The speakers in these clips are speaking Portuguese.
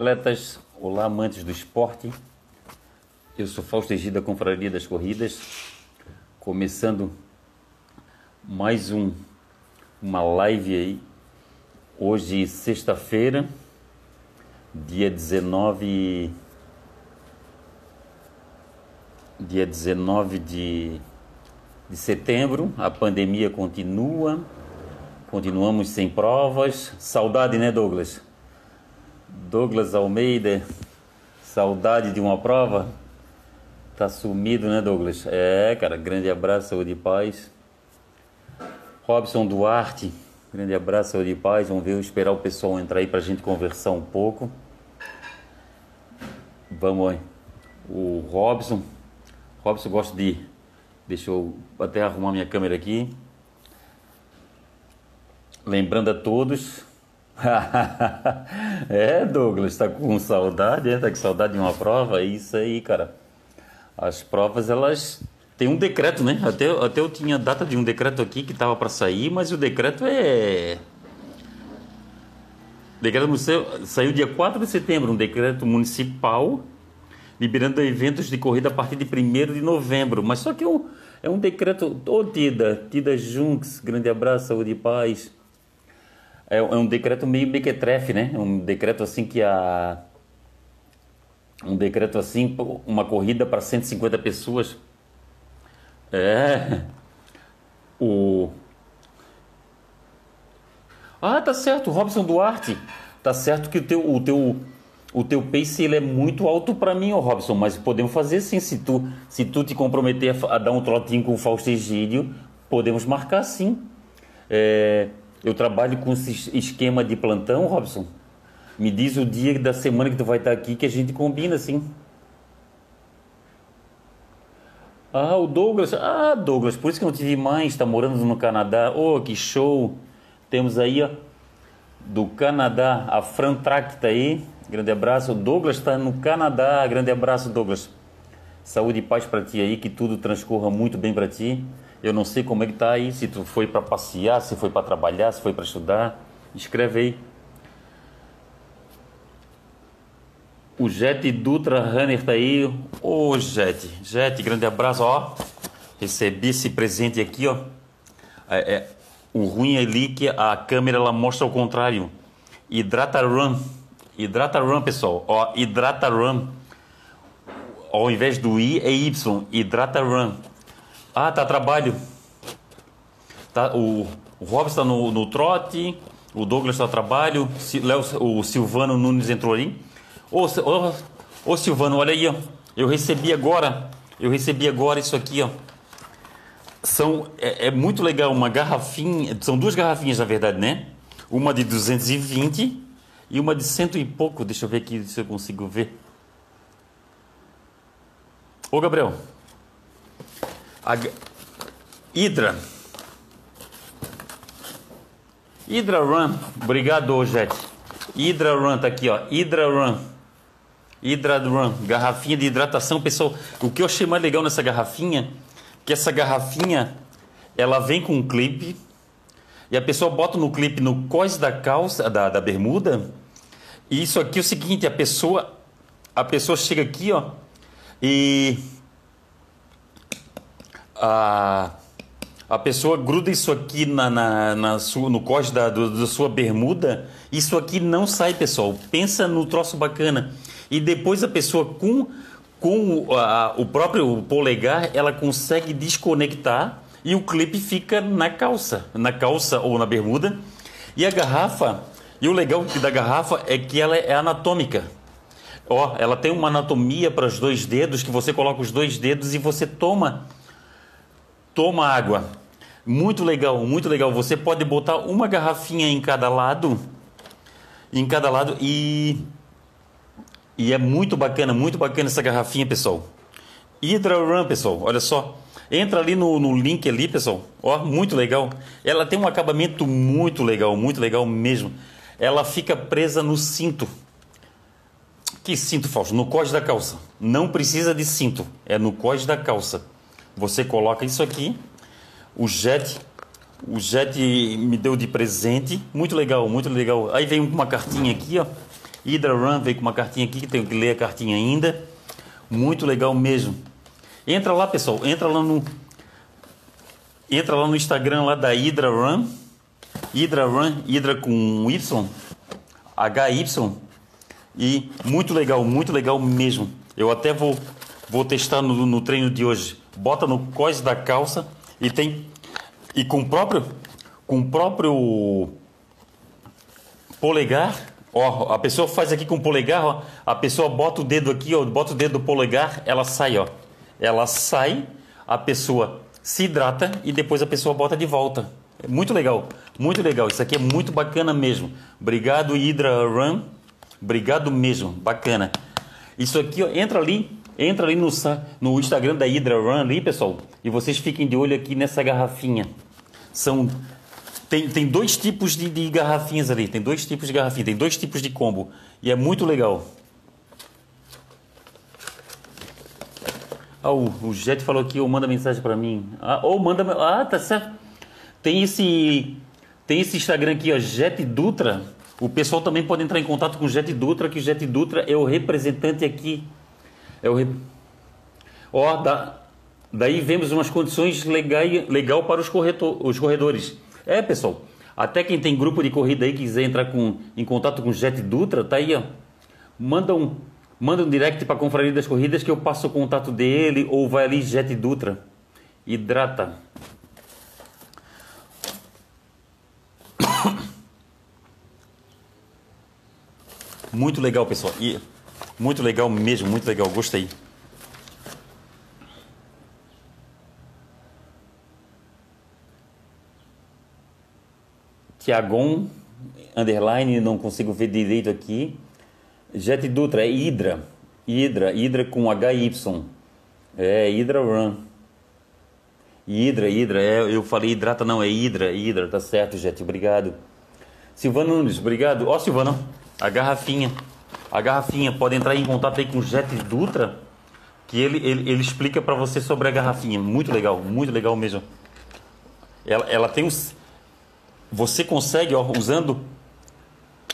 Atletas, olá amantes do esporte. Eu sou Fausto Egida, Confraria das Corridas, começando mais um uma live aí. Hoje, sexta-feira, dia 19 dia 19 de, de setembro. A pandemia continua. Continuamos sem provas. Saudade, né, Douglas? Douglas Almeida, saudade de uma prova? Tá sumido, né, Douglas? É, cara, grande abraço, saúde e paz. Robson Duarte, grande abraço, saúde e paz. Vamos ver, esperar o pessoal entrar aí pra gente conversar um pouco. Vamos aí. O Robson, Robson gosta de. Deixa eu até arrumar minha câmera aqui. Lembrando a todos, é, Douglas, tá com saudade, é? Tá com saudade de uma prova? É isso aí, cara. As provas, elas têm um decreto, né? Até, até eu tinha data de um decreto aqui que tava para sair, mas o decreto é. O decreto saiu dia 4 de setembro, um decreto municipal liberando eventos de corrida a partir de 1 de novembro. Mas só que é um, é um decreto. Ô, oh, Tida, Tida Junks, grande abraço, saúde e paz é, é um decreto meio mequetrefe, né? Um decreto assim que a um decreto assim, uma corrida para 150 pessoas. É. O Ah, tá certo, Robson Duarte. Tá certo que o teu o teu o teu pace ele é muito alto para mim, ô Robson, mas podemos fazer sim, se tu se tu te comprometer a, a dar um trotinho com o Fausto Egídio, podemos marcar sim. É, eu trabalho com esse esquema de plantão, Robson. Me diz o dia da semana que tu vai estar aqui que a gente combina assim. Ah, o Douglas. Ah, Douglas, por isso que eu não tive mais, está morando no Canadá. Oh, que show! Temos aí, ó, do Canadá, a Fran tá aí. Grande abraço. O Douglas está no Canadá. Grande abraço, Douglas. Saúde e paz para ti aí, que tudo transcorra muito bem para ti. Eu não sei como é que tá aí, se tu foi para passear, se foi para trabalhar, se foi para estudar. Escreve aí. O Jet Dutra Runner tá aí. Ô oh, Jet, Jet, grande abraço, ó. Recebi esse presente aqui, ó. É, é, o ruim é ali que a câmera ela mostra o contrário. Hidrata Run. Hidrata Run, pessoal. Ó, Hidrata Run. Ao invés do I é Y. Hidrata Run. Ah, tá trabalho. Tá, o, o Robson está no, no trote, o Douglas está trabalho, Léo, o Silvano Nunes entrou ali. Ô, ô, ô Silvano, olha aí, ó. Eu recebi agora, eu recebi agora isso aqui, ó. São, é, é muito legal, uma garrafinha, são duas garrafinhas na verdade, né? Uma de 220 e uma de cento e pouco. Deixa eu ver aqui se eu consigo ver. Ô Gabriel, a Hydra. Hydra Run. Obrigado, Jet. Hydra Run tá aqui, ó. Hydra Run. Hydra Run. Garrafinha de hidratação, pessoal. O que eu achei mais legal nessa garrafinha, que essa garrafinha, ela vem com um clipe. E a pessoa bota no clipe no cós da calça, da, da bermuda. E isso aqui é o seguinte, a pessoa, a pessoa chega aqui, ó, e a, a pessoa gruda isso aqui na, na, na sua, no corte da, do, da sua bermuda, isso aqui não sai, pessoal. Pensa no troço bacana. E depois a pessoa com, com a, o próprio polegar, ela consegue desconectar e o clipe fica na calça, na calça ou na bermuda. E a garrafa, e o legal da garrafa é que ela é anatômica. Ó, ela tem uma anatomia para os dois dedos que você coloca os dois dedos e você toma toma água. Muito legal, muito legal. Você pode botar uma garrafinha em cada lado, em cada lado e e é muito bacana, muito bacana essa garrafinha, pessoal. Hydra Run, pessoal. Olha só. Entra ali no, no link ali, pessoal. Ó, muito legal. Ela tem um acabamento muito legal, muito legal mesmo. Ela fica presa no cinto. Que cinto, Fausto? No cós da calça. Não precisa de cinto. É no cós da calça. Você coloca isso aqui. O Jet, o Jet me deu de presente. Muito legal, muito legal. Aí vem uma cartinha aqui, ó. Hydra Run veio com uma cartinha aqui que tenho que ler a cartinha ainda. Muito legal mesmo. Entra lá, pessoal. Entra lá no entra lá no Instagram lá da Hydra Run. Hydra Run, Hydra com Y, HY. E muito legal, muito legal mesmo. Eu até vou vou testar no, no treino de hoje. Bota no cós da calça e tem e com o próprio com o próprio polegar, ó, a pessoa faz aqui com o polegar, ó, a pessoa bota o dedo aqui, ó, bota o dedo do polegar, ela sai, ó. Ela sai, a pessoa se hidrata e depois a pessoa bota de volta. É muito legal, muito legal. Isso aqui é muito bacana mesmo. Obrigado Hydra Run. Obrigado mesmo, bacana. Isso aqui, ó, entra ali, entra ali no, no Instagram da Hydra Run ali, pessoal, e vocês fiquem de olho aqui nessa garrafinha. São tem, tem dois tipos de, de garrafinhas ali. Tem dois tipos de garrafinha, tem dois tipos de combo. E é muito legal. Ah, o, o Jet falou aqui, ou manda mensagem para mim. Ah, ou manda. Ah, tá certo. Tem esse. Tem esse Instagram aqui, ó, Jet Dutra. O pessoal também pode entrar em contato com o Jet Dutra, que o Jet Dutra é o representante aqui. É o. Ó, da, daí vemos umas condições legais legal para os, corretor, os corredores. É, pessoal. Até quem tem grupo de corrida aí quiser entrar com, em contato com o Jet Dutra, tá aí, ó. Manda um, manda um direct para a Confraria das Corridas que eu passo o contato dele ou vai ali Jet Dutra. Hidrata. Muito legal, pessoal. E muito legal mesmo, muito legal. Gostei. Tiagon, underline, não consigo ver direito aqui. Jet Dutra, é Hydra. Hydra, Hydra com HY. É, Hydra Run. Hydra, Hydra, é, eu falei hidrata, não, é Hydra, Hydra, tá certo, Jet, obrigado. Silvano Nunes, obrigado. Ó, Silvano, a garrafinha. A garrafinha, pode entrar em contato aí com o Jet Dutra, que ele, ele, ele explica para você sobre a garrafinha. Muito legal, muito legal mesmo. Ela, ela tem uns você consegue, ó, usando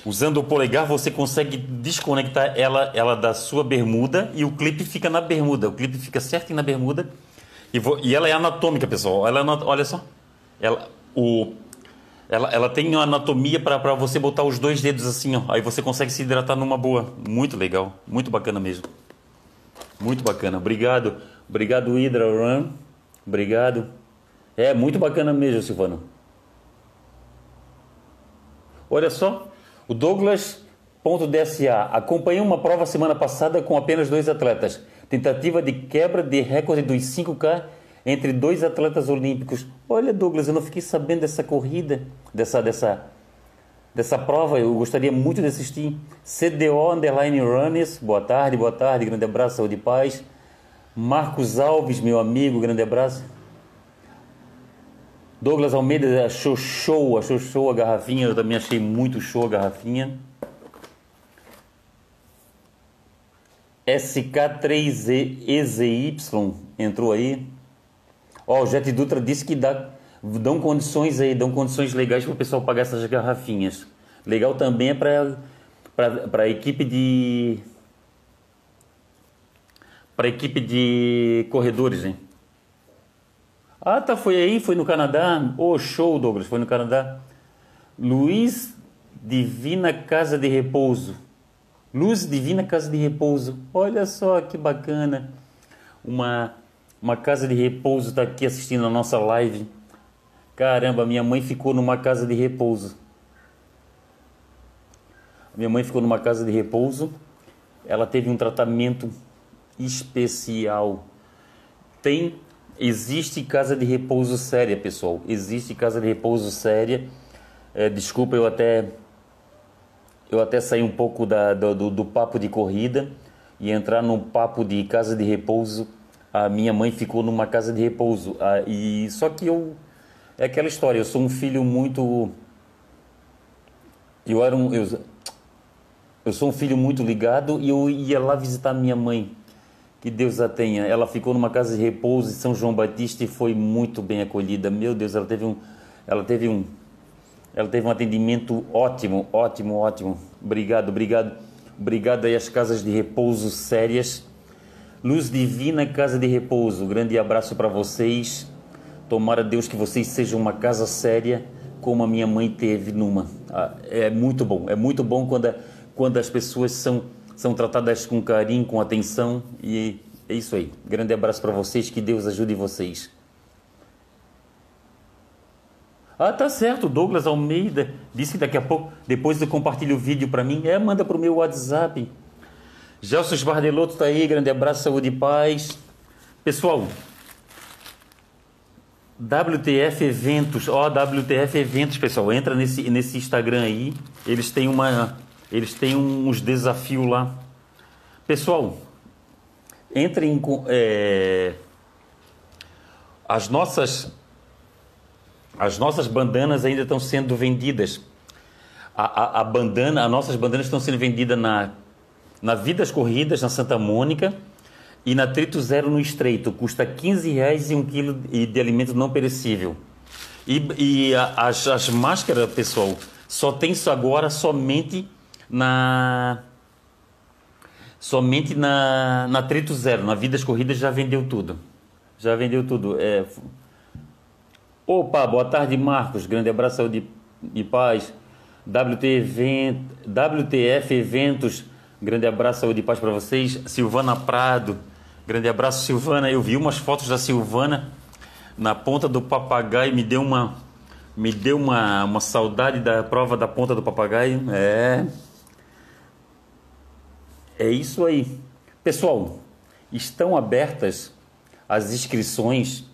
usando o polegar, você consegue desconectar ela, ela da sua bermuda e o clipe fica na bermuda. O clipe fica certinho na bermuda. E, e ela é anatômica, pessoal. Ela é, olha só. Ela, o, ela, ela tem uma anatomia para você botar os dois dedos assim, ó. Aí você consegue se hidratar numa boa. Muito legal. Muito bacana mesmo. Muito bacana. Obrigado. Obrigado, Hydra Run. Obrigado. É muito bacana mesmo, Silvano. Olha só, o Douglas.dsa acompanhei uma prova semana passada com apenas dois atletas. Tentativa de quebra de recorde dos 5K entre dois atletas olímpicos. Olha, Douglas, eu não fiquei sabendo dessa corrida, dessa dessa dessa prova. Eu gostaria muito de assistir. CDO Underline Runners. Boa tarde, boa tarde. Grande abraço, saúde e paz. Marcos Alves, meu amigo, grande abraço. Douglas Almeida achou show, achou show a garrafinha. Eu também achei muito show a garrafinha. SK3EZY entrou aí. Ó, o Jet Dutra disse que dá, dão condições aí, dão condições legais para o pessoal pagar essas garrafinhas. Legal também é para a equipe de para equipe de corredores, hein? Ah, tá, foi aí, foi no Canadá. Oh, show, Douglas, foi no Canadá. Luiz Divina Casa de Repouso. Luz Divina Casa de Repouso. Olha só que bacana. Uma, uma casa de repouso está aqui assistindo a nossa live. Caramba, minha mãe ficou numa casa de repouso. Minha mãe ficou numa casa de repouso. Ela teve um tratamento especial. Tem Existe casa de repouso séria, pessoal. Existe casa de repouso séria. É, desculpa, eu até eu até saí um pouco da, do, do papo de corrida e entrar num papo de casa de repouso. A minha mãe ficou numa casa de repouso. Ah, e só que eu é aquela história. Eu sou um filho muito eu era um eu, eu sou um filho muito ligado e eu ia lá visitar minha mãe que Deus a tenha. Ela ficou numa casa de repouso em São João Batista e foi muito bem acolhida. Meu Deus, ela teve um, ela teve um, ela teve um atendimento ótimo, ótimo, ótimo. Obrigado, obrigado. Obrigado aí às casas de repouso sérias. Luz Divina Casa de Repouso. Grande abraço para vocês. Tomara Deus que vocês sejam uma casa séria, como a minha mãe teve numa. Ah, é muito bom. É muito bom quando, quando as pessoas são, são tratadas com carinho, com atenção. E é isso aí. Grande abraço para vocês. Que Deus ajude vocês. Ah, tá certo. Douglas Almeida disse que daqui a pouco, depois eu compartilho o vídeo para mim. É, manda para o meu WhatsApp. Gelson Bardelotto está aí. Grande abraço, saúde e paz. Pessoal, WTF Eventos, ó, WTF Eventos, pessoal, entra nesse, nesse Instagram aí. Eles têm uma, eles têm uns desafios lá. Pessoal, entrem com é, as nossas as nossas bandanas ainda estão sendo vendidas. A, a, a bandana, as nossas bandanas estão sendo vendidas na, na Vidas Corridas, na Santa Mônica, e na Trito Zero no Estreito. Custa 15 reais e um quilo de alimento não perecível. E, e as, as máscaras, pessoal, só tem isso agora somente na somente na, na Trito Zero. Na Vidas Corridas já vendeu tudo. Já vendeu tudo. É, Opa, boa tarde, Marcos. Grande abraço, saúde e paz. WT Event, WTF Eventos, grande abraço, saúde e paz para vocês. Silvana Prado, grande abraço, Silvana. Eu vi umas fotos da Silvana na ponta do papagaio, me deu uma, me deu uma, uma saudade da prova da ponta do papagaio. É, é isso aí. Pessoal, estão abertas as inscrições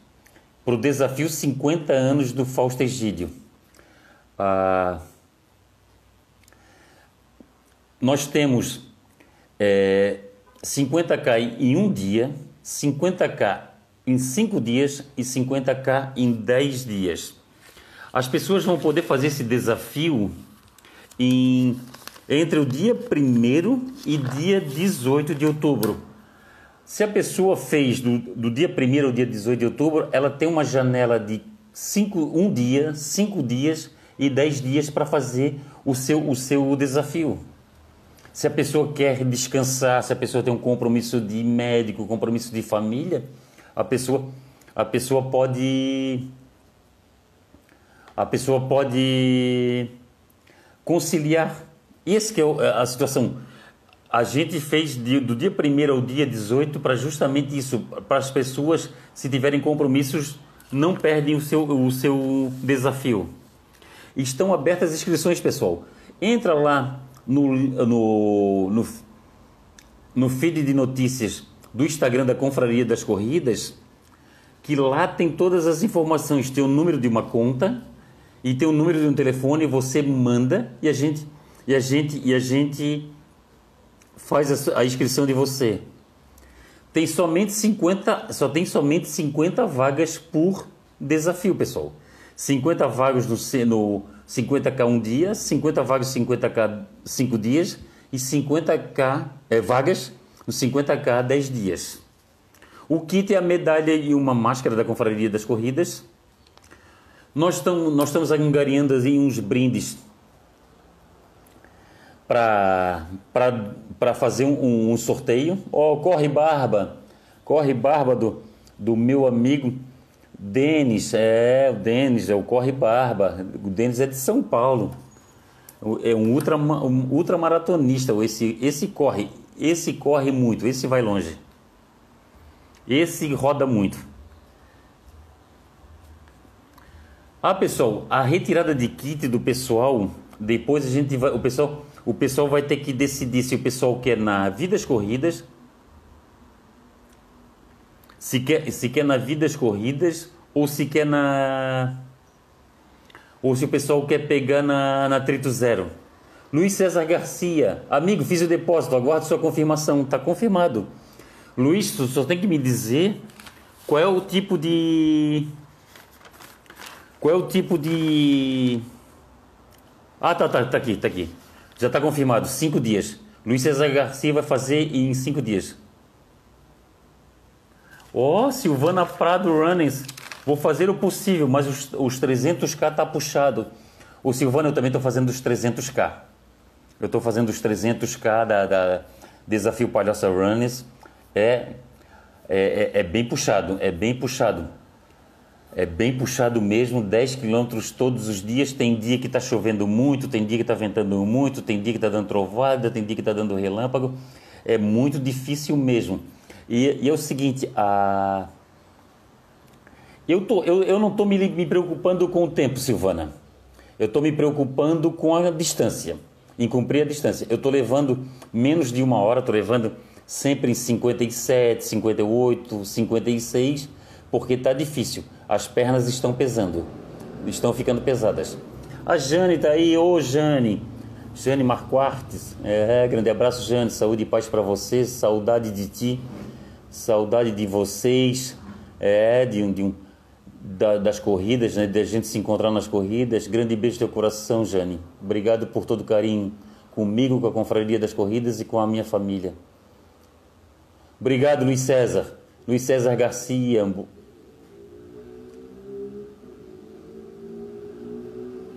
para o desafio 50 anos do Fausto Egídio. Ah, nós temos é, 50k em um dia, 50k em 5 dias e 50k em 10 dias. As pessoas vão poder fazer esse desafio em, entre o dia 1 e dia 18 de outubro. Se a pessoa fez do, do dia 1 ao dia 18 de outubro, ela tem uma janela de um dia, cinco dias e dez dias para fazer o seu, o seu desafio. Se a pessoa quer descansar, se a pessoa tem um compromisso de médico, compromisso de família, a pessoa, a pessoa pode a pessoa pode conciliar. Esse que é a situação a gente fez do dia 1 ao dia 18 para justamente isso, para as pessoas, se tiverem compromissos, não perdem o seu, o seu desafio. Estão abertas as inscrições, pessoal. Entra lá no, no, no, no feed de notícias do Instagram da Confraria das Corridas, que lá tem todas as informações. Tem o número de uma conta e tem o número de um telefone, você manda e a gente e a gente e a gente faz a, inscrição de você. Tem somente 50, só tem somente 50 vagas por desafio, pessoal. 50 vagas no, no 50k um dia, 50 vagas 50k 5 dias e 50k é, vagas no 50k 10 dias. O kit é a medalha e uma máscara da Confraria das Corridas. Nós nós estamos angariando assim, uns brindes para fazer um, um, sorteio. Oh, corre barba, corre barba do, do meu amigo Denis, é, o Denis, é o Corre Barba. O Denis é de São Paulo. É um, ultra, um ultramaratonista. Esse, esse corre, esse corre muito, esse vai longe. Esse roda muito. Ah, pessoal, a retirada de kit do pessoal, depois a gente vai, o pessoal o pessoal vai ter que decidir se o pessoal quer na Vidas Corridas, se quer, na Vidas Corridas ou se quer na. Ou se o pessoal quer pegar na, na Trito Zero. Luiz César Garcia, amigo, fiz o depósito, aguardo sua confirmação. Está confirmado. Luiz, tu só tem que me dizer qual é o tipo de. Qual é o tipo de. Ah, tá, tá, tá aqui, tá aqui. Já está confirmado, cinco dias. Luiz César Garcia vai fazer em cinco dias. Ó, oh, Silvana Prado Runnings. Vou fazer o possível, mas os, os 300k tá puxado. O Silvana, eu também estou fazendo os 300k. Eu estou fazendo os 300k da, da Desafio Palhoça Runners. É, é, é, é bem puxado, é bem puxado. É bem puxado mesmo, 10 quilômetros todos os dias. Tem dia que está chovendo muito, tem dia que está ventando muito, tem dia que está dando trovada, tem dia que está dando relâmpago. É muito difícil mesmo. E, e é o seguinte, a... eu, tô, eu, eu não estou me, me preocupando com o tempo, Silvana. Eu estou me preocupando com a distância, em cumprir a distância. Eu estou levando menos de uma hora, estou levando sempre em 57, 58, 56, porque está difícil as pernas estão pesando, estão ficando pesadas. A Jane está aí, ô Jane, Jane Marquartes, é, grande abraço Jane, saúde e paz para você, saudade de ti, saudade de vocês, é, de um, de um da, das corridas, né, a gente se encontrar nas corridas, grande beijo teu coração Jane, obrigado por todo o carinho comigo, com a Confraria das Corridas e com a minha família. Obrigado Luiz César, Luiz César Garcia,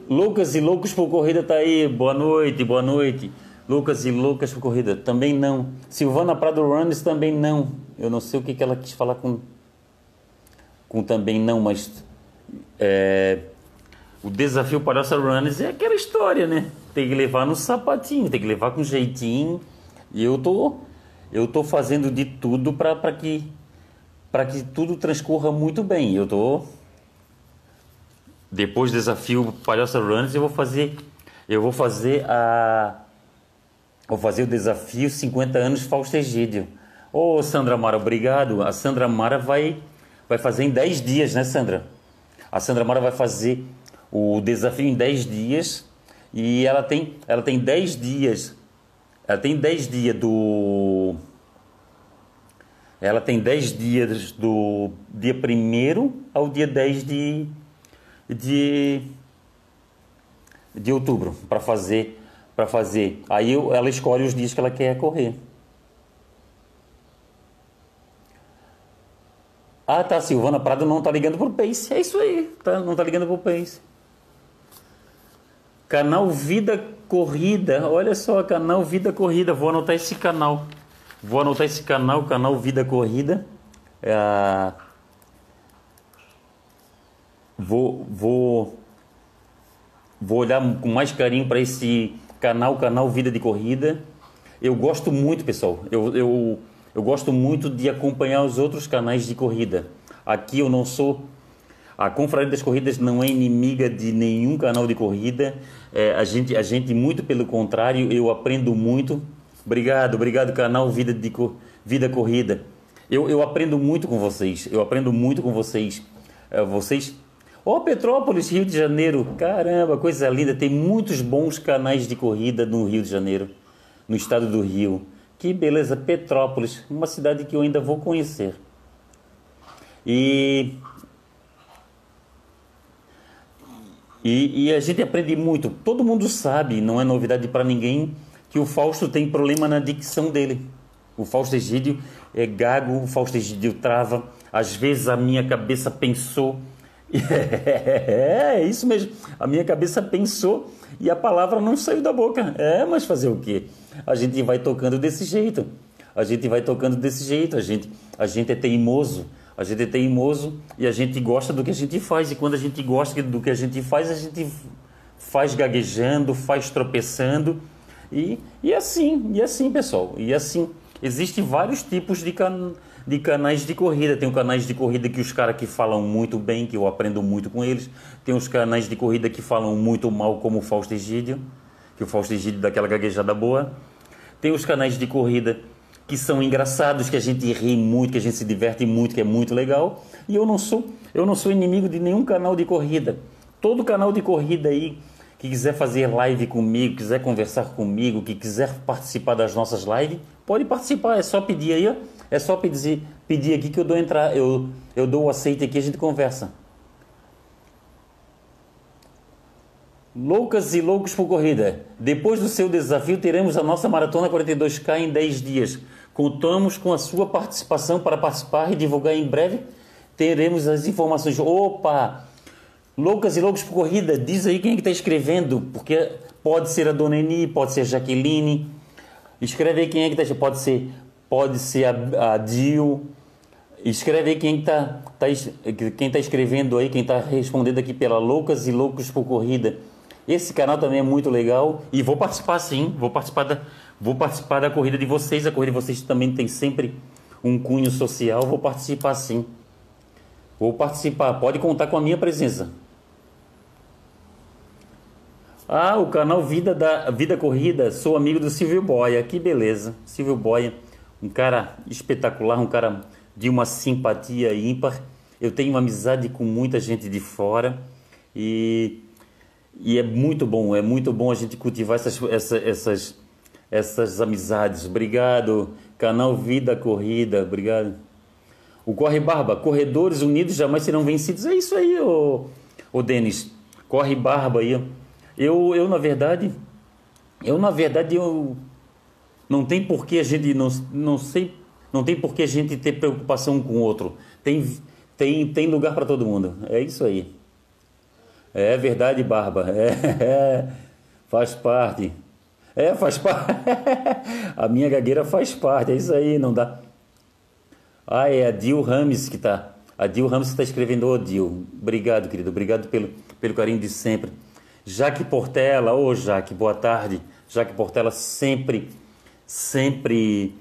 Lucas e Loucos por Corrida tá aí. Boa noite, boa noite. Lucas e Loucas por Corrida também não. Silvana Prado Runners também não. Eu não sei o que, que ela quis falar com com também não, mas é, o desafio essa Runners é aquela história, né? Tem que levar no sapatinho, tem que levar com jeitinho. E eu tô eu tô fazendo de tudo para que para que tudo transcorra muito bem. Eu tô depois do desafio Palhoça Runners, eu vou fazer eu vou fazer a vou fazer o desafio 50 anos Fausto Egídio. Ô Sandra Mara, obrigado. A Sandra Mara vai vai fazer em 10 dias, né, Sandra? A Sandra Mara vai fazer o desafio em 10 dias e ela tem ela tem 10 dias. Ela tem 10 dias do ela tem 10 dias do dia 1 ao dia 10 de de, de outubro para fazer para fazer. Aí ela escolhe os dias que ela quer correr. Ah, tá, Silvana Prado não tá ligando pro Pace. É isso aí, tá, não tá ligando pro Pace. Canal Vida Corrida. Olha só, canal Vida Corrida. Vou anotar esse canal. Vou anotar esse canal, canal Vida Corrida. É, vou, vou, vou olhar com mais carinho para esse canal, canal Vida de Corrida. Eu gosto muito, pessoal. Eu, eu, eu gosto muito de acompanhar os outros canais de corrida. Aqui eu não sou. A Confraria das Corridas não é inimiga de nenhum canal de corrida. É, a, gente, a gente, muito pelo contrário, eu aprendo muito. Obrigado, obrigado, canal Vida, de, Vida Corrida. Eu, eu aprendo muito com vocês. Eu aprendo muito com vocês. É, vocês Ó, oh, Petrópolis, Rio de Janeiro. Caramba, coisa linda. Tem muitos bons canais de corrida no Rio de Janeiro, no estado do Rio. Que beleza, Petrópolis, uma cidade que eu ainda vou conhecer. E E, e, a gente aprende muito. Todo mundo sabe, não é novidade para ninguém, que o Fausto tem problema na dicção dele. O Fausto Egídio é gago, o Fausto Egídio trava. Às vezes a minha cabeça pensou É, é isso mesmo. A minha cabeça pensou e a palavra não saiu da boca. É, mas fazer o quê? A gente vai tocando desse jeito. A gente vai tocando desse jeito. A gente, a gente é teimoso. A gente é teimoso e a gente gosta do que a gente faz. E quando a gente gosta do que a gente faz, a gente faz gaguejando, faz tropeçando. E, e assim, e assim, pessoal. E assim, existem vários tipos de canais de canais de corrida. Tem canais de corrida que os caras que falam muito bem, que eu aprendo muito com eles. Tem os canais de corrida que falam muito mal, como o Fausto Egídio, que o Fausto Egídio dá aquela gaguejada boa. Tem os canais de corrida que são engraçados, que a gente ri muito, que a gente se diverte muito, que é muito legal. E eu não sou, eu não sou inimigo de nenhum canal de corrida. Todo canal de corrida aí que quiser fazer live comigo, quiser conversar comigo, que quiser participar das nossas lives, pode participar, é só pedir aí, é só pedir, pedir aqui que eu dou entrar, eu, eu dou o aceite aqui a gente conversa. Loucas e loucos por corrida. Depois do seu desafio, teremos a nossa maratona 42K em 10 dias. Contamos com a sua participação para participar e divulgar em breve. Teremos as informações. Opa! Loucas e loucos por corrida, diz aí quem é que está escrevendo, porque pode ser a Dona Eni, pode ser a Jaqueline. Escreve aí quem é que está pode ser Pode ser a, a Dil. Escreve aí quem está tá, quem tá escrevendo aí, quem está respondendo aqui pela Loucas e Loucos por Corrida. Esse canal também é muito legal e vou participar sim, vou participar da, vou participar da corrida de vocês. A corrida de vocês também tem sempre um cunho social, vou participar sim. Vou participar, pode contar com a minha presença. Ah, o canal Vida da Vida Corrida, sou amigo do Silvio Boia, que beleza. Silvio Boia, um cara espetacular, um cara de uma simpatia ímpar. Eu tenho uma amizade com muita gente de fora e, e é muito bom, é muito bom a gente cultivar essas, essas, essas, amizades. Obrigado, canal Vida Corrida, obrigado. O Corre Barba, corredores unidos jamais serão vencidos. É isso aí, ô Denis. Corre Barba aí. Eu, eu, na verdade, eu, na verdade, eu não tem por que a gente não, não sei, não tem por que a gente ter preocupação com o outro. Tem, tem, tem lugar para todo mundo. É isso aí. É verdade, Barba. É, é faz parte. É, faz parte. a minha gagueira faz parte. É isso aí, não dá. Ah, é a Dil Rames que está. A Dil Rames está escrevendo, ô oh, Dil. Obrigado, querido. Obrigado pelo, pelo carinho de sempre. Jaque Portela, ô oh, Jaque, boa tarde. Jaque Portela sempre sempre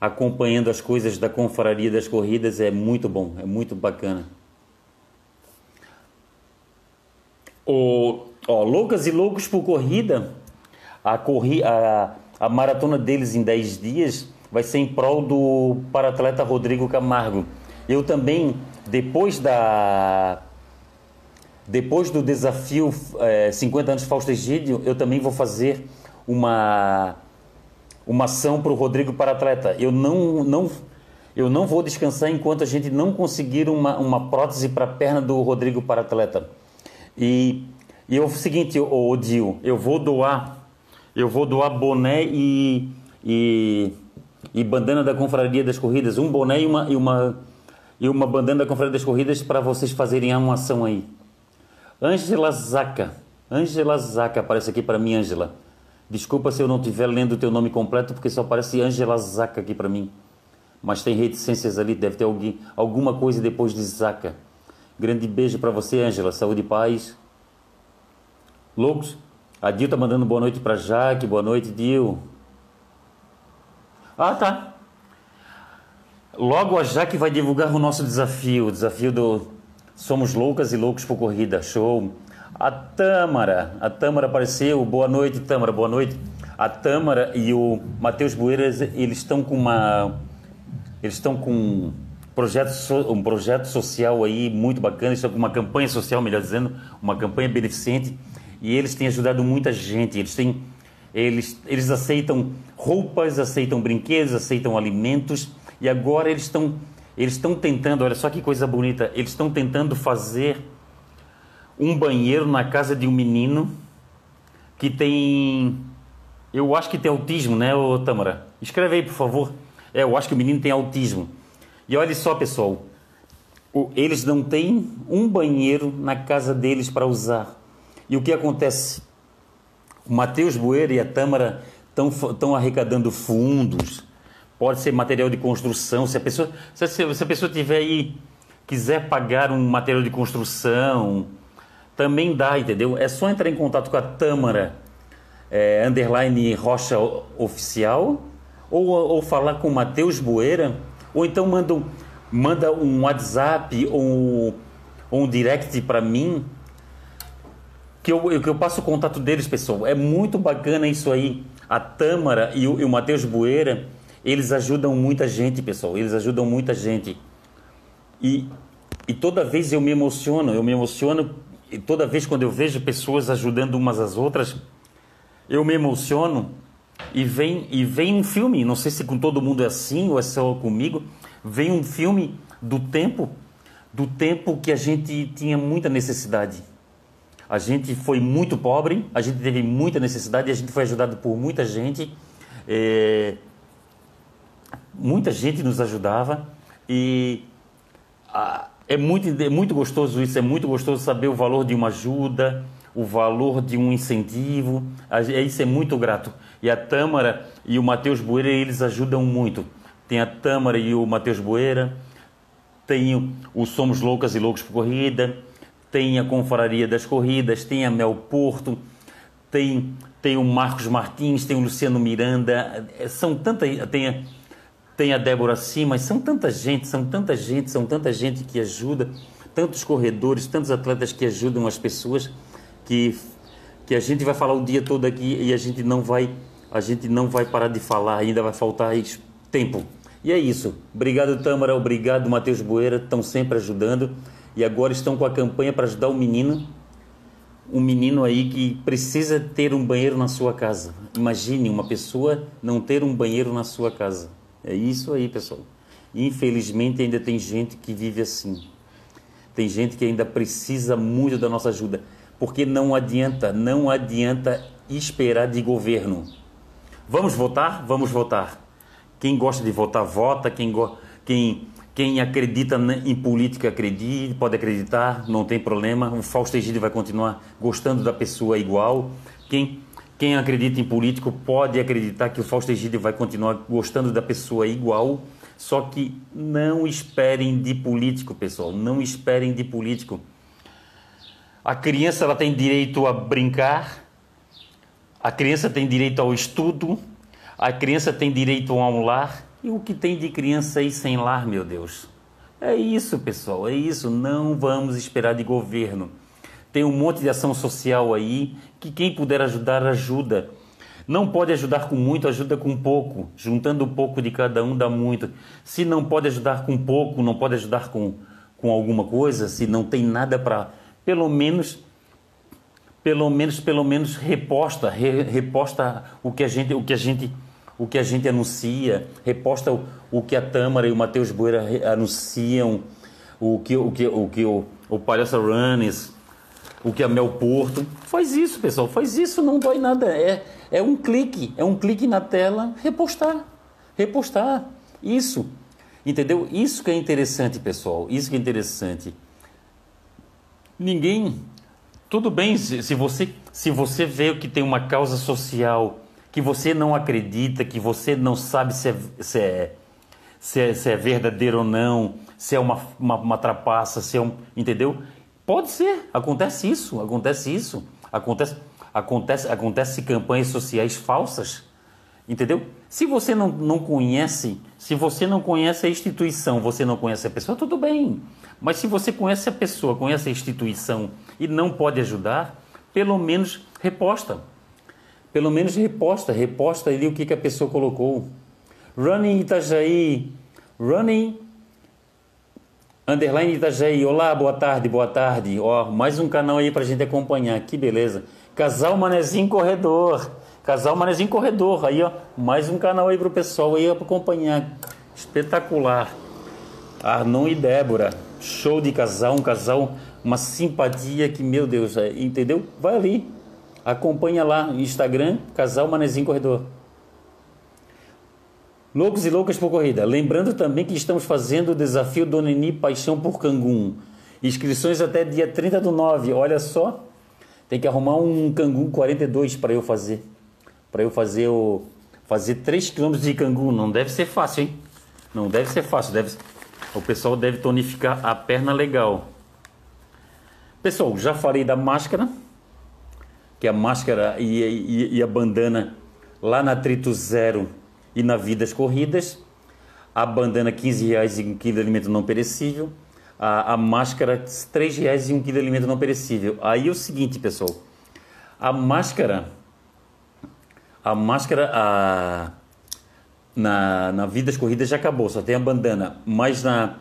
acompanhando as coisas da confraria das corridas é muito bom, é muito bacana. O, ó, Loucas e Loucos por Corrida, a, corri, a, a maratona deles em 10 dias vai ser em prol do paratleta Rodrigo Camargo. Eu também, depois da depois do desafio é, 50 anos Fausto Egídio, eu também vou fazer uma uma ação para o Rodrigo para atleta. Eu não, não, eu não vou descansar enquanto a gente não conseguir uma, uma prótese para a perna do Rodrigo para atleta. E, e é o seguinte, o Odil, eu vou doar, eu vou doar boné e, e, e bandana da Confraria das Corridas, um boné e uma, e uma, e uma bandana da Confraria das Corridas para vocês fazerem uma ação aí. Ângela Zaca, Ângela Zaca, aparece aqui para mim, Ângela. Desculpa se eu não estiver lendo o teu nome completo, porque só aparece Angela Zaca aqui para mim. Mas tem reticências ali, deve ter alguém, alguma coisa depois de Zaca. Grande beijo para você, Angela. Saúde e paz. Loucos? A Dil tá mandando boa noite para Jaque. Boa noite, Dil. Ah, tá. Logo a Jaque vai divulgar o nosso desafio, o desafio do Somos Loucas e Loucos por Corrida. Show. A Tâmara, a Tâmara apareceu. Boa noite, Tâmara, boa noite. A Tâmara e o Matheus Bueiras, eles estão com uma eles estão com um projeto, um projeto social aí muito bacana, estão com uma campanha social, melhor dizendo, uma campanha beneficente, e eles têm ajudado muita gente. Eles têm eles, eles aceitam roupas, aceitam brinquedos, aceitam alimentos, e agora eles estão eles estão tentando, olha só que coisa bonita, eles estão tentando fazer um banheiro na casa de um menino que tem. Eu acho que tem autismo, né, ô Tamara? Escreve aí, por favor. É, eu acho que o menino tem autismo. E olha só, pessoal. Eles não têm um banheiro na casa deles para usar. E o que acontece? O Matheus Bueira e a Tâmara estão arrecadando fundos. Pode ser material de construção. Se a pessoa, se, a pessoa tiver aí, quiser pagar um material de construção, também dá, entendeu? É só entrar em contato com a Tâmara é, underline Rocha Oficial ou, ou falar com o Matheus Boeira ou então manda, manda um WhatsApp ou, ou um direct para mim que eu, que eu passo o contato deles, pessoal. É muito bacana isso aí. A Tâmara e o, o Matheus Boeira, eles ajudam muita gente, pessoal. Eles ajudam muita gente. E, e toda vez eu me emociono, eu me emociono e toda vez quando eu vejo pessoas ajudando umas às outras, eu me emociono e vem e vem um filme, não sei se com todo mundo é assim ou é só comigo, vem um filme do tempo, do tempo que a gente tinha muita necessidade. A gente foi muito pobre, a gente teve muita necessidade a gente foi ajudado por muita gente. É, muita gente nos ajudava e a, é muito, é muito gostoso isso, é muito gostoso saber o valor de uma ajuda, o valor de um incentivo. Isso é muito grato. E a Tâmara e o Matheus Boeira, eles ajudam muito. Tem a Tâmara e o Matheus Boeira, tem o Somos Loucas e Loucos por Corrida, tem a Confraria das Corridas, tem a Mel Porto, tem, tem o Marcos Martins, tem o Luciano Miranda, é, são tantas, tem a, tem a Débora Simas, são tanta gente, são tanta gente, são tanta gente que ajuda, tantos corredores, tantos atletas que ajudam as pessoas que que a gente vai falar o dia todo aqui e a gente não vai a gente não vai parar de falar, ainda vai faltar tempo. E é isso. Obrigado Tâmara, obrigado Matheus Boeira, estão sempre ajudando e agora estão com a campanha para ajudar o menino um menino aí que precisa ter um banheiro na sua casa. Imagine uma pessoa não ter um banheiro na sua casa. É isso aí, pessoal. Infelizmente ainda tem gente que vive assim. Tem gente que ainda precisa muito da nossa ajuda, porque não adianta, não adianta esperar de governo. Vamos votar? Vamos votar. Quem gosta de votar, vota. Quem, quem quem acredita em política acredite, pode acreditar, não tem problema. O Fausto Egídio vai continuar gostando da pessoa igual. Quem, quem acredita em político pode acreditar que o Fausto Egídio vai continuar gostando da pessoa igual. Só que não esperem de político, pessoal. Não esperem de político. A criança ela tem direito a brincar. A criança tem direito ao estudo. A criança tem direito a um lar e o que tem de criança aí sem lar, meu Deus? É isso, pessoal, é isso. Não vamos esperar de governo. Tem um monte de ação social aí que quem puder ajudar, ajuda. Não pode ajudar com muito, ajuda com pouco. Juntando pouco de cada um dá muito. Se não pode ajudar com pouco, não pode ajudar com, com alguma coisa, se não tem nada para, pelo menos pelo menos pelo menos reposta, re, reposta o que a gente o que a gente o que a gente anuncia, reposta o, o que a Tâmara e o Matheus Boeira anunciam, o que o, que, o, que o, o Palhaça Runners, o que a Mel Porto. Faz isso, pessoal, faz isso, não dói nada. É, é um clique, é um clique na tela, repostar. Repostar. Isso. Entendeu? Isso que é interessante, pessoal. Isso que é interessante. Ninguém. Tudo bem se você, se você vê que tem uma causa social que você não acredita, que você não sabe se é, se é, se é, se é verdadeiro ou não, se é uma, uma, uma trapaça, se é um. Entendeu? Pode ser, acontece isso, acontece isso. Acontece, acontece, acontece campanhas sociais falsas. Entendeu? Se você não, não conhece, se você não conhece a instituição, você não conhece a pessoa, tudo bem. Mas se você conhece a pessoa, conhece a instituição e não pode ajudar, pelo menos reposta pelo menos reposta, reposta ali o que, que a pessoa colocou. Running Itajaí, running underline Itajaí, olá, boa tarde, boa tarde. Ó, mais um canal aí pra gente acompanhar, que beleza. Casal Manezinho Corredor, Casal Manezinho Corredor, aí ó, mais um canal aí pro pessoal aí pra acompanhar. Espetacular. Arnon e Débora, show de casal, um casal, uma simpatia que, meu Deus, é, entendeu? Vai ali, Acompanha lá no Instagram, Casal Manezinho Corredor. Loucos e loucas por corrida. Lembrando também que estamos fazendo o desafio do Neni Paixão por Cangum. Inscrições até dia 30 do 9. Olha só, tem que arrumar um Cangum 42 para eu fazer. Para eu fazer o fazer 3 km de Cangum. Não deve ser fácil, hein? Não deve ser fácil. Deve, o pessoal deve tonificar a perna legal. Pessoal, já falei da máscara que a máscara e, e, e a bandana lá na Trito Zero e na Vidas Corridas. A bandana 15 reais e um quilo de alimento não perecível. A, a máscara 3 reais e um quilo de alimento não perecível. Aí é o seguinte, pessoal. A máscara, a máscara a, na, na Vidas Corridas já acabou, só tem a bandana. Mas na,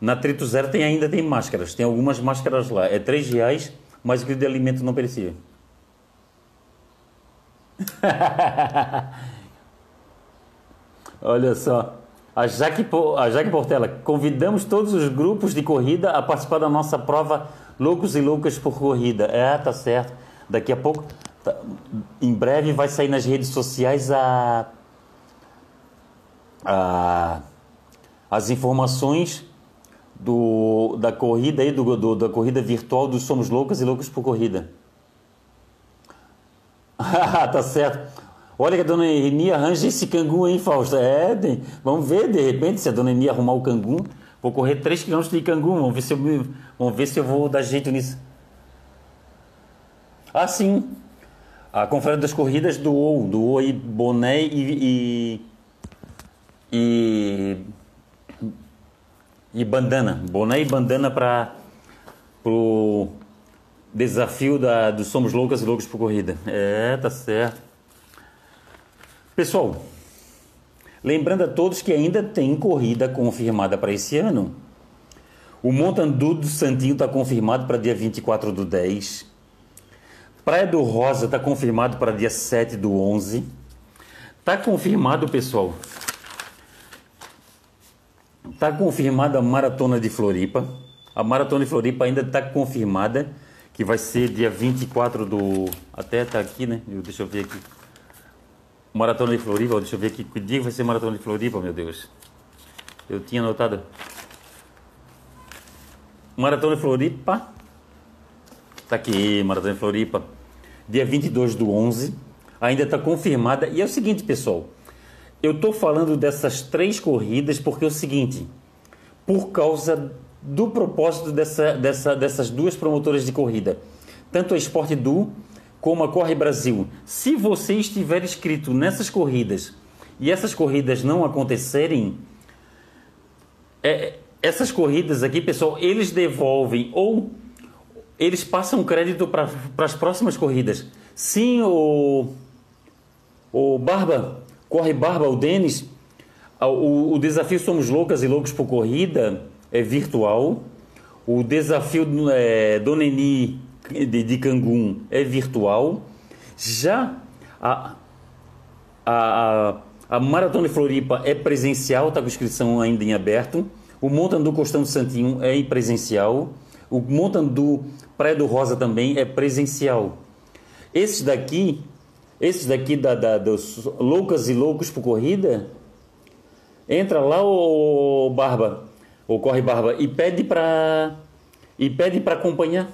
na Trito Zero tem, ainda tem máscaras. Tem algumas máscaras lá. É 3 reais mais o quilo de alimento não perecível. Olha só. A Jaque, a Jaque Portela, convidamos todos os grupos de corrida a participar da nossa prova Loucos e Loucas por Corrida. É, tá certo. Daqui a pouco, tá, em breve, vai sair nas redes sociais a, a, as informações do, da corrida aí, do, do, da corrida virtual dos Somos Loucas e Loucos por Corrida. tá certo. Olha que a dona Eni arranja esse cangu, hein, Fausto? É, vamos ver, de repente, se a dona Eni arrumar o cangu. Vou correr 3 km de cangu, vamos ver se eu, vamos ver se eu vou dar jeito nisso. Ah, sim. A Conferência das Corridas doou, doou aí boné e, e, e, e bandana. Boné e bandana para o desafio da, do Somos Loucas e Loucos por Corrida. É, tá certo. Pessoal, lembrando a todos que ainda tem corrida confirmada para esse ano. O Montandu do Santinho está confirmado para dia 24 do 10. Praia do Rosa está confirmado para dia 7 do 11. Está confirmado, pessoal. Está confirmada a Maratona de Floripa. A Maratona de Floripa ainda está confirmada, que vai ser dia 24 do... Até está aqui, né? Deixa eu ver aqui. Maratona de Floripa, deixa eu ver aqui. Que dia vai ser Maratona de Floripa, meu Deus? Eu tinha anotado. Maratona de Floripa. Tá aqui, Maratona de Floripa. Dia 22 do 11. Ainda está confirmada. E é o seguinte, pessoal. Eu estou falando dessas três corridas porque é o seguinte. Por causa do propósito dessa, dessa, dessas duas promotoras de corrida. Tanto a Sport Du como a Corre Brasil. Se você estiver inscrito nessas corridas e essas corridas não acontecerem, é, essas corridas aqui, pessoal, eles devolvem ou eles passam crédito para as próximas corridas. Sim, o, o Barba, Corre Barba, o Denis, o, o desafio Somos Loucas e Loucos por Corrida é virtual. O desafio é, Doneni de, de Cancún é virtual. Já a, a, a Maratona de Floripa é presencial, está com inscrição ainda em aberto. O Montan do Costão do Santinho é presencial. O Montan do Praia do Rosa também é presencial. Esses daqui, esses daqui da, da, dos Loucas e Loucos por Corrida, entra lá o Barba, ou Corre Barba, e pede para e pede para acompanhar.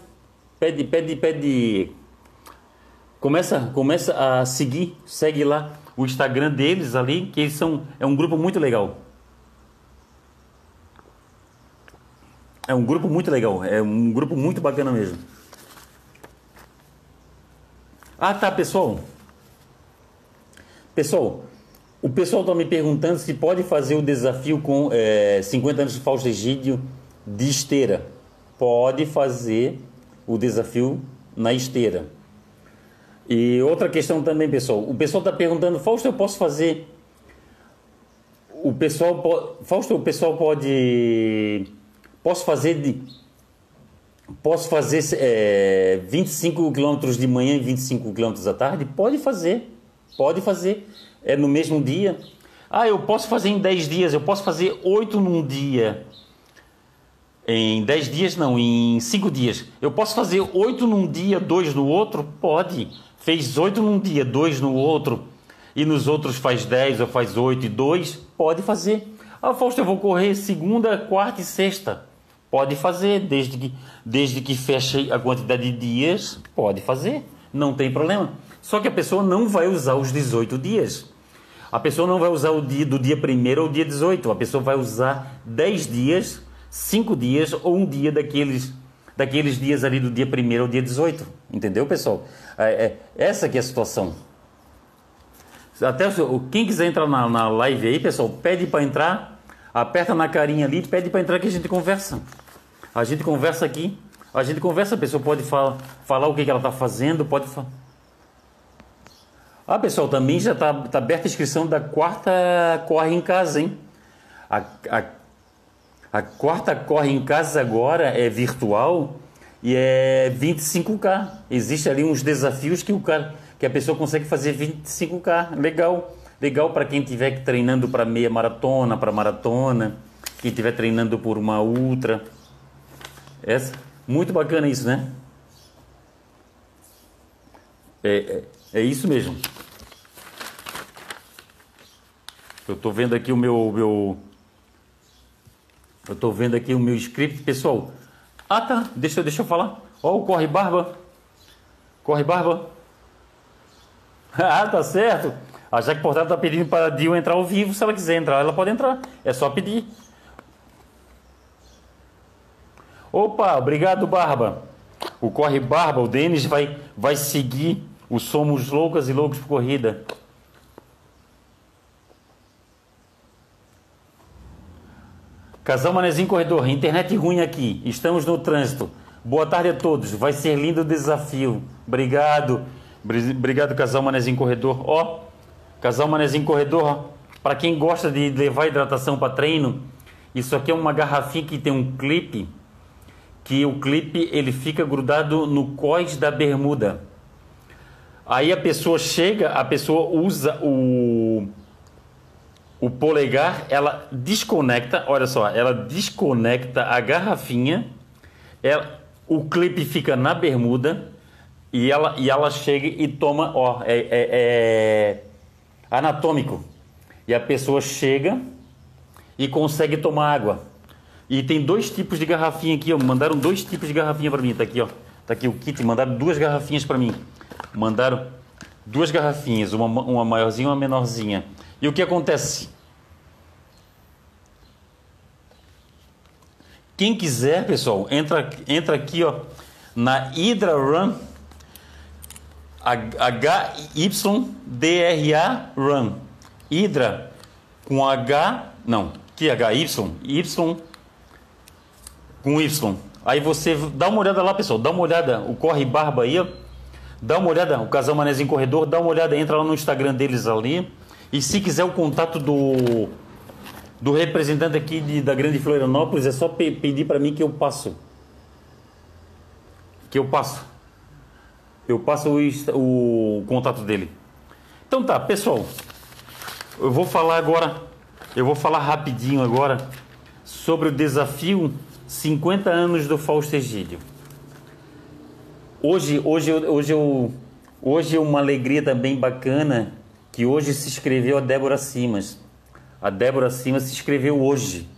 Pede, pede, pede. Começa, começa a seguir, segue lá o Instagram deles ali, que eles são é um grupo muito legal. É um grupo muito legal, é um grupo muito bacana mesmo. Ah, tá, pessoal. Pessoal, o pessoal está me perguntando se pode fazer o desafio com é, 50 anos de Fausto Egídio de esteira. Pode fazer o desafio na esteira. E outra questão também, pessoal. O pessoal está perguntando, Fausto, eu posso fazer. O pessoal, Fausto, o pessoal pode. Posso fazer de. Posso fazer é, 25 quilômetros de manhã e 25 quilômetros à tarde? Pode fazer. Pode fazer. É no mesmo dia. Ah, eu posso fazer em 10 dias, eu posso fazer 8 num dia. Em 10 dias, não, em 5 dias. Eu posso fazer 8 num dia, 2 no outro? Pode. Fez 8 num dia, 2 no outro, e nos outros faz 10 ou faz 8 e 2? Pode fazer. Ah, Fausto, eu vou correr segunda, quarta e sexta. Pode fazer, desde que, desde que feche a quantidade de dias, pode fazer. Não tem problema. Só que a pessoa não vai usar os 18 dias. A pessoa não vai usar o dia do dia 1 ou dia 18. A pessoa vai usar 10 dias cinco dias ou um dia daqueles, daqueles dias ali do dia 1 ao dia 18. Entendeu, pessoal? É, é, essa que é a situação. Até quem quiser entrar na, na live aí, pessoal, pede para entrar, aperta na carinha ali, pede para entrar que a gente conversa. A gente conversa aqui, a gente conversa, a pessoa pode falar, falar o que, que ela está fazendo, pode falar. Ah, pessoal, também já está tá aberta a inscrição da quarta Corre em Casa, hein? A, a a quarta corre em casa agora é virtual e é 25K. Existe ali uns desafios que o cara, que a pessoa consegue fazer 25K. Legal. Legal para quem estiver treinando para meia maratona, para maratona, quem estiver treinando por uma ultra. Essa, muito bacana isso, né? É, é, é isso mesmo. Eu estou vendo aqui o meu, meu Eu estou vendo aqui o meu script, pessoal. Ah, tá. Deixa, deixa eu falar. Ó, oh, o Corre Barba. Corre Barba. ah, tá certo. A Jaque Portal está pedindo para a Dil entrar ao vivo. Se ela quiser entrar, ela pode entrar. É só pedir. Opa, obrigado, Barba. O Corre Barba, o Denis vai, vai seguir o Somos Loucas e Loucos por Corrida. Casal Manezinho Corredor, internet ruim aqui. Estamos no trânsito. Boa tarde a todos. Vai ser lindo o desafio. Obrigado. Obrigado, Casal Manezinho Corredor. Ó, Casal Manezinho Corredor, para quem gosta de levar hidratação para treino, isso aqui é uma garrafinha que tem um clipe, que o clipe ele fica grudado no cós da bermuda. Aí a pessoa chega, a pessoa usa o o polegar, ela desconecta, olha só, ela desconecta a garrafinha, ela, o clipe fica na bermuda e ela, e ela chega e toma, ó, é, é, é anatômico. E a pessoa chega e consegue tomar água. E tem dois tipos de garrafinha aqui, ó. Mandaram dois tipos de garrafinha para mim. Tá aqui, ó. Tá aqui o kit. Mandaram duas garrafinhas para mim. Mandaram duas garrafinhas, uma, uma maiorzinha e uma menorzinha. E o que acontece? Quem quiser, pessoal, entra, entra aqui ó, na Hydra Run, H-Y-D-R-A Run. Hydra com H, não, que HY, Y com Y. Aí você dá uma olhada lá, pessoal, dá uma olhada, o Corre Barba aí, ó. Dá uma olhada, o Casal Manezinho Corredor, dá uma olhada, entra lá no Instagram deles ali. E se quiser o contato do, do representante aqui de, da Grande Florianópolis, é só pe pedir para mim que eu passo. Que eu passo. Eu passo o, o contato dele. Então tá, pessoal. Eu vou falar agora, eu vou falar rapidinho agora sobre o desafio 50 anos do Fausto Egídio. Hoje, hoje, hoje, eu, hoje é uma alegria também bacana que hoje se inscreveu a Débora Simas. A Débora Simas se inscreveu hoje.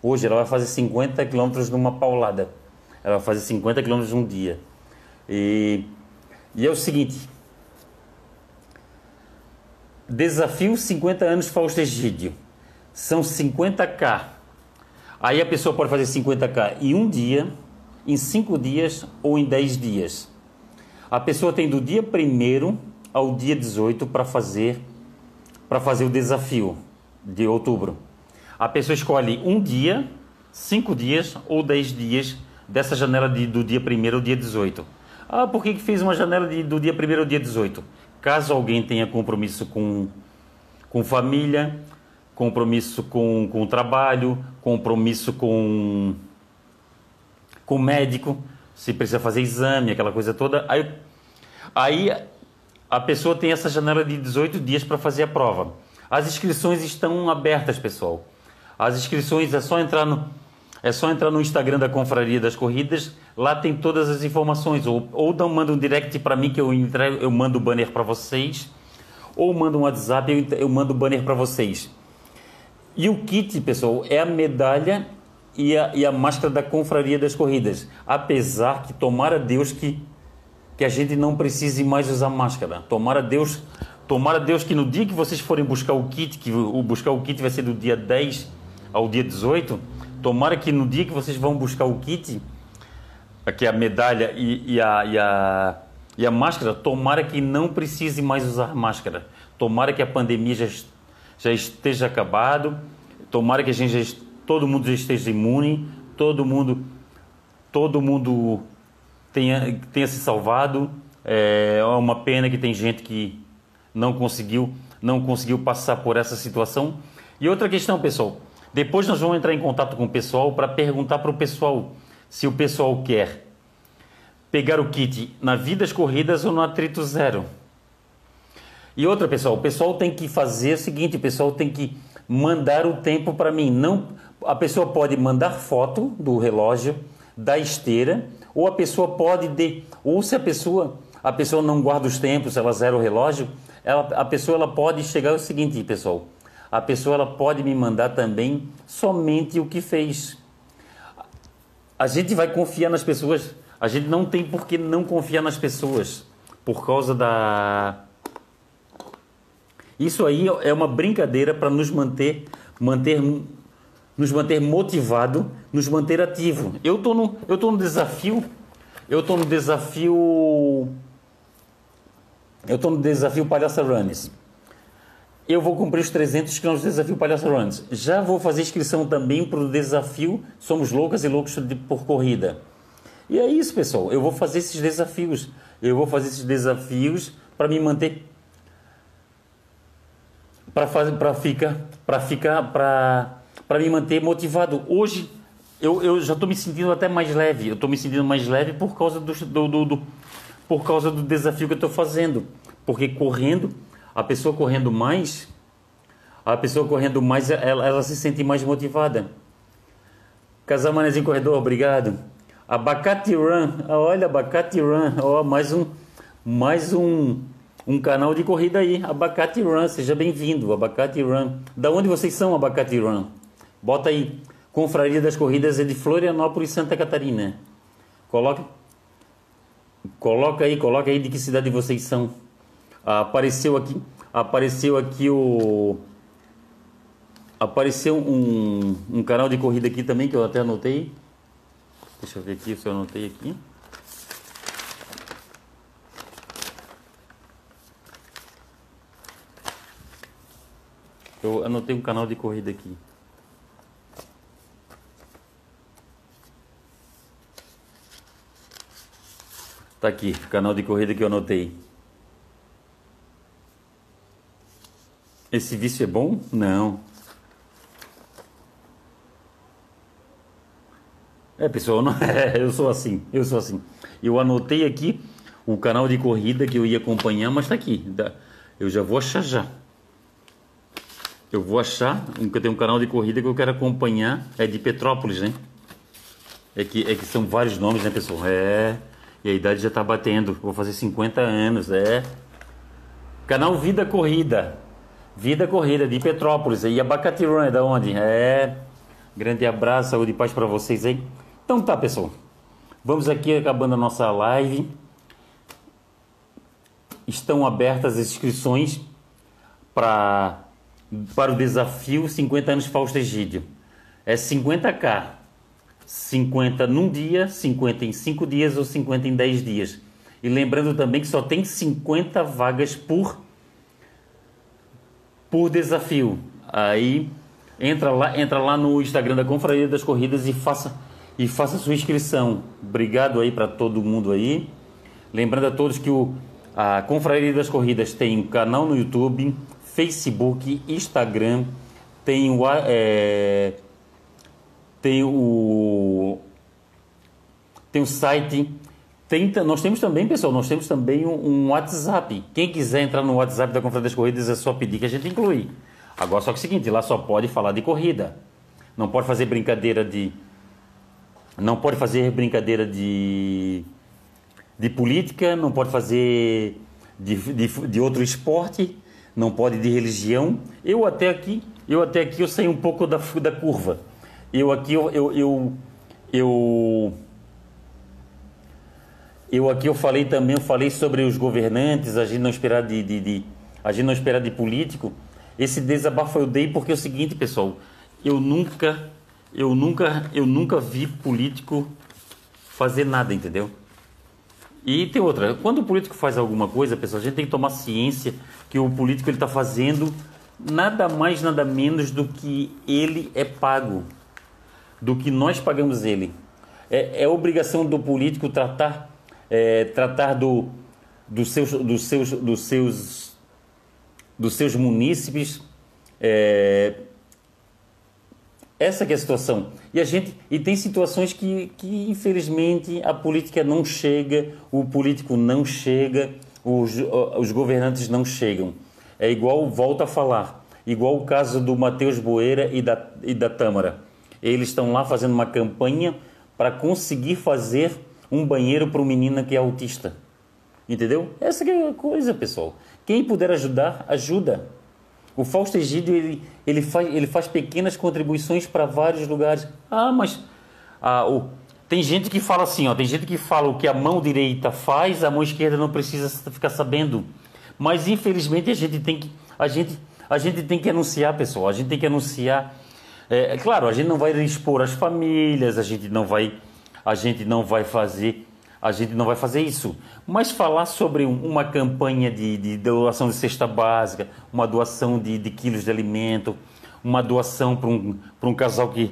Hoje ela vai fazer 50 quilômetros numa paulada. Ela vai fazer 50 quilômetros num dia. E, e é o seguinte. Desafio 50 anos Fausto Egídio. São 50k. Aí a pessoa pode fazer 50k em um dia, em 5 dias ou em 10 dias. A pessoa tem do dia 1 ao dia 18 para fazer para fazer o desafio de outubro. A pessoa escolhe um dia, cinco dias ou dez dias dessa janela de, do dia 1 ao dia 18. Ah, por que, que fez uma janela de, do dia 1 ao dia 18? Caso alguém tenha compromisso com, com família, compromisso com, com trabalho, compromisso com, com médico, se precisa fazer exame, aquela coisa toda. Aí, aí a pessoa tem essa janela de 18 dias para fazer a prova. As inscrições estão abertas, pessoal. As inscrições é só entrar no é só entrar no Instagram da Confraria das Corridas, lá tem todas as informações. Ou, ou dão, manda um direct para mim que eu, entrego, eu mando o banner para vocês, ou manda um WhatsApp eu, eu mando o banner para vocês. E o kit, pessoal, é a medalha e a, e a máscara da Confraria das Corridas. Apesar que, tomara Deus que que a gente não precise mais usar máscara. Tomara Deus, tomara Deus que no dia que vocês forem buscar o kit, que o buscar o kit vai ser do dia 10 ao dia 18, tomara que no dia que vocês vão buscar o kit, aqui a medalha e, e, a, e, a, e a máscara, tomara que não precise mais usar máscara. Tomara que a pandemia já, já esteja acabado, tomara que a gente já, todo mundo já esteja imune, todo mundo todo mundo tenha, tenha se salvado. É uma pena que tem gente que não conseguiu, não conseguiu passar por essa situação. E outra questão, pessoal. Depois nós vamos entrar em contato com o pessoal para perguntar para o pessoal se o pessoal quer pegar o kit na vidas corridas ou no atrito zero. E outra, pessoal, o pessoal tem que fazer o seguinte, o pessoal tem que mandar o tempo para mim. Não, a pessoa pode mandar foto do relógio, da esteira ou a pessoa pode de, ou se a pessoa a pessoa não guarda os tempos, ela zera o relógio, ela, a pessoa ela pode chegar ao seguinte, pessoal. A pessoa ela pode me mandar também somente o que fez. a gente vai confiar nas pessoas. A gente não tem por que não confiar nas pessoas por causa da. Isso aí é uma brincadeira para nos manter, manter, nos manter motivado, nos manter ativo. Eu tô no, eu tô no desafio, eu tô no desafio, eu tô no desafio Palhaça Runs. Eu vou cumprir os 300 km do desafio Palhaça Runs. Já vou fazer inscrição também para o desafio Somos Loucas e Loucos de, por Corrida. E é isso, pessoal. Eu vou fazer esses desafios. Eu vou fazer esses desafios para me manter para fazer para ficar para ficar para para me manter motivado. Hoje eu, eu já estou me sentindo até mais leve. Eu estou me sentindo mais leve por causa do, do, do por causa do desafio que eu estou fazendo. Porque correndo a pessoa correndo mais, a pessoa correndo mais, ela, ela se sente mais motivada. Casal Manezinho Corredor, obrigado. Abacate Run, ah, olha, Abacate Run, ó, mais um, mais um, um canal de corrida aí, Abacate Run, seja bem-vindo, Abacate Run. Da onde vocês são, Abacate Run? Bota aí, Confraria das Corridas é de Florianópolis, Santa Catarina. Coloca, coloca aí, coloca aí de que cidade vocês são apareceu aqui, apareceu aqui o apareceu um, um canal de corrida aqui também que eu até anotei. Deixa eu ver aqui se eu anotei aqui. Eu anotei um canal de corrida aqui. Tá aqui, canal de corrida que eu anotei. Esse vício é bom? Não. É, pessoal, não, eu sou assim, eu sou assim. Eu anotei aqui o canal de corrida que eu ia acompanhar, mas tá aqui. Eu já vou achar já. Eu vou achar, eu tenho um canal de corrida que eu quero acompanhar, é de Petrópolis, né? É que, é que são vários nomes, né, pessoal? É, e a idade já tá batendo. Vou fazer 50 anos, é. Canal Vida Corrida. Vida Corrida de Petrópolis. E Abacate Run é da onde? É. Grande abraço, saúde e paz para vocês aí. Então tá, pessoal. Vamos aqui acabando a nossa live. Estão abertas as inscrições para para o desafio 50 anos Fausto Egídio. É 50k. 50 num dia, 50 em 5 dias ou 50 em 10 dias. E lembrando também que só tem 50 vagas por por desafio. Aí entra lá, entra lá no Instagram da Confraria das Corridas e faça e faça sua inscrição. Obrigado aí para todo mundo aí. Lembrando a todos que o a Confraria das Corridas tem um canal no YouTube, Facebook, Instagram, tem o é, tem o tem o site tem, nós temos também, pessoal, nós temos também um, um, WhatsApp. Quem quiser entrar no WhatsApp da Confraria das Corridas é só pedir que a gente inclui. Agora, só que é o seguinte, lá só pode falar de corrida. Não pode fazer brincadeira de... Não pode fazer brincadeira de... De política, não pode fazer de, de, de outro esporte, não pode de religião. Eu até aqui, eu até aqui eu saí um pouco da, da curva. Eu aqui, eu, eu, eu, eu eu aqui eu falei também, eu falei sobre os governantes, a gente não esperar de, de, de a gente não esperar de político. Esse desabafo eu dei porque é o seguinte, pessoal, eu nunca, eu nunca, eu nunca vi político fazer nada, entendeu? E tem outra, quando o político faz alguma coisa, pessoal, a gente tem que tomar ciência que o político ele está fazendo nada mais, nada menos do que ele é pago, do que nós pagamos ele. É, é obrigação do político tratar é, tratar do, dos, seus, dos, seus, dos, seus, dos seus munícipes. É, essa é a situação. E a gente e tem situações que, que infelizmente a política não chega, o político não chega, os, os governantes não chegam. É igual, volta a falar, igual o caso do Matheus Boeira e da, e da Tâmara. Eles estão lá fazendo uma campanha para conseguir fazer um banheiro para um menino que é autista. Entendeu? Essa é a coisa, pessoal. Quem puder ajudar, ajuda. O Fausto Egídio, ele, ele, faz, ele faz pequenas contribuições para vários lugares. Ah, mas ah, o, tem gente que fala assim, ó, tem gente que fala o que a mão direita faz, a mão esquerda não precisa ficar sabendo. Mas infelizmente a gente tem que a gente a gente tem que anunciar, pessoal. A gente tem que anunciar. É, é claro, a gente não vai expor as famílias, a gente não vai a gente não vai fazer a gente não vai fazer isso. Mas falar sobre uma campanha de, de doação de cesta básica, uma doação de, de quilos de alimento, uma doação para um, um casal que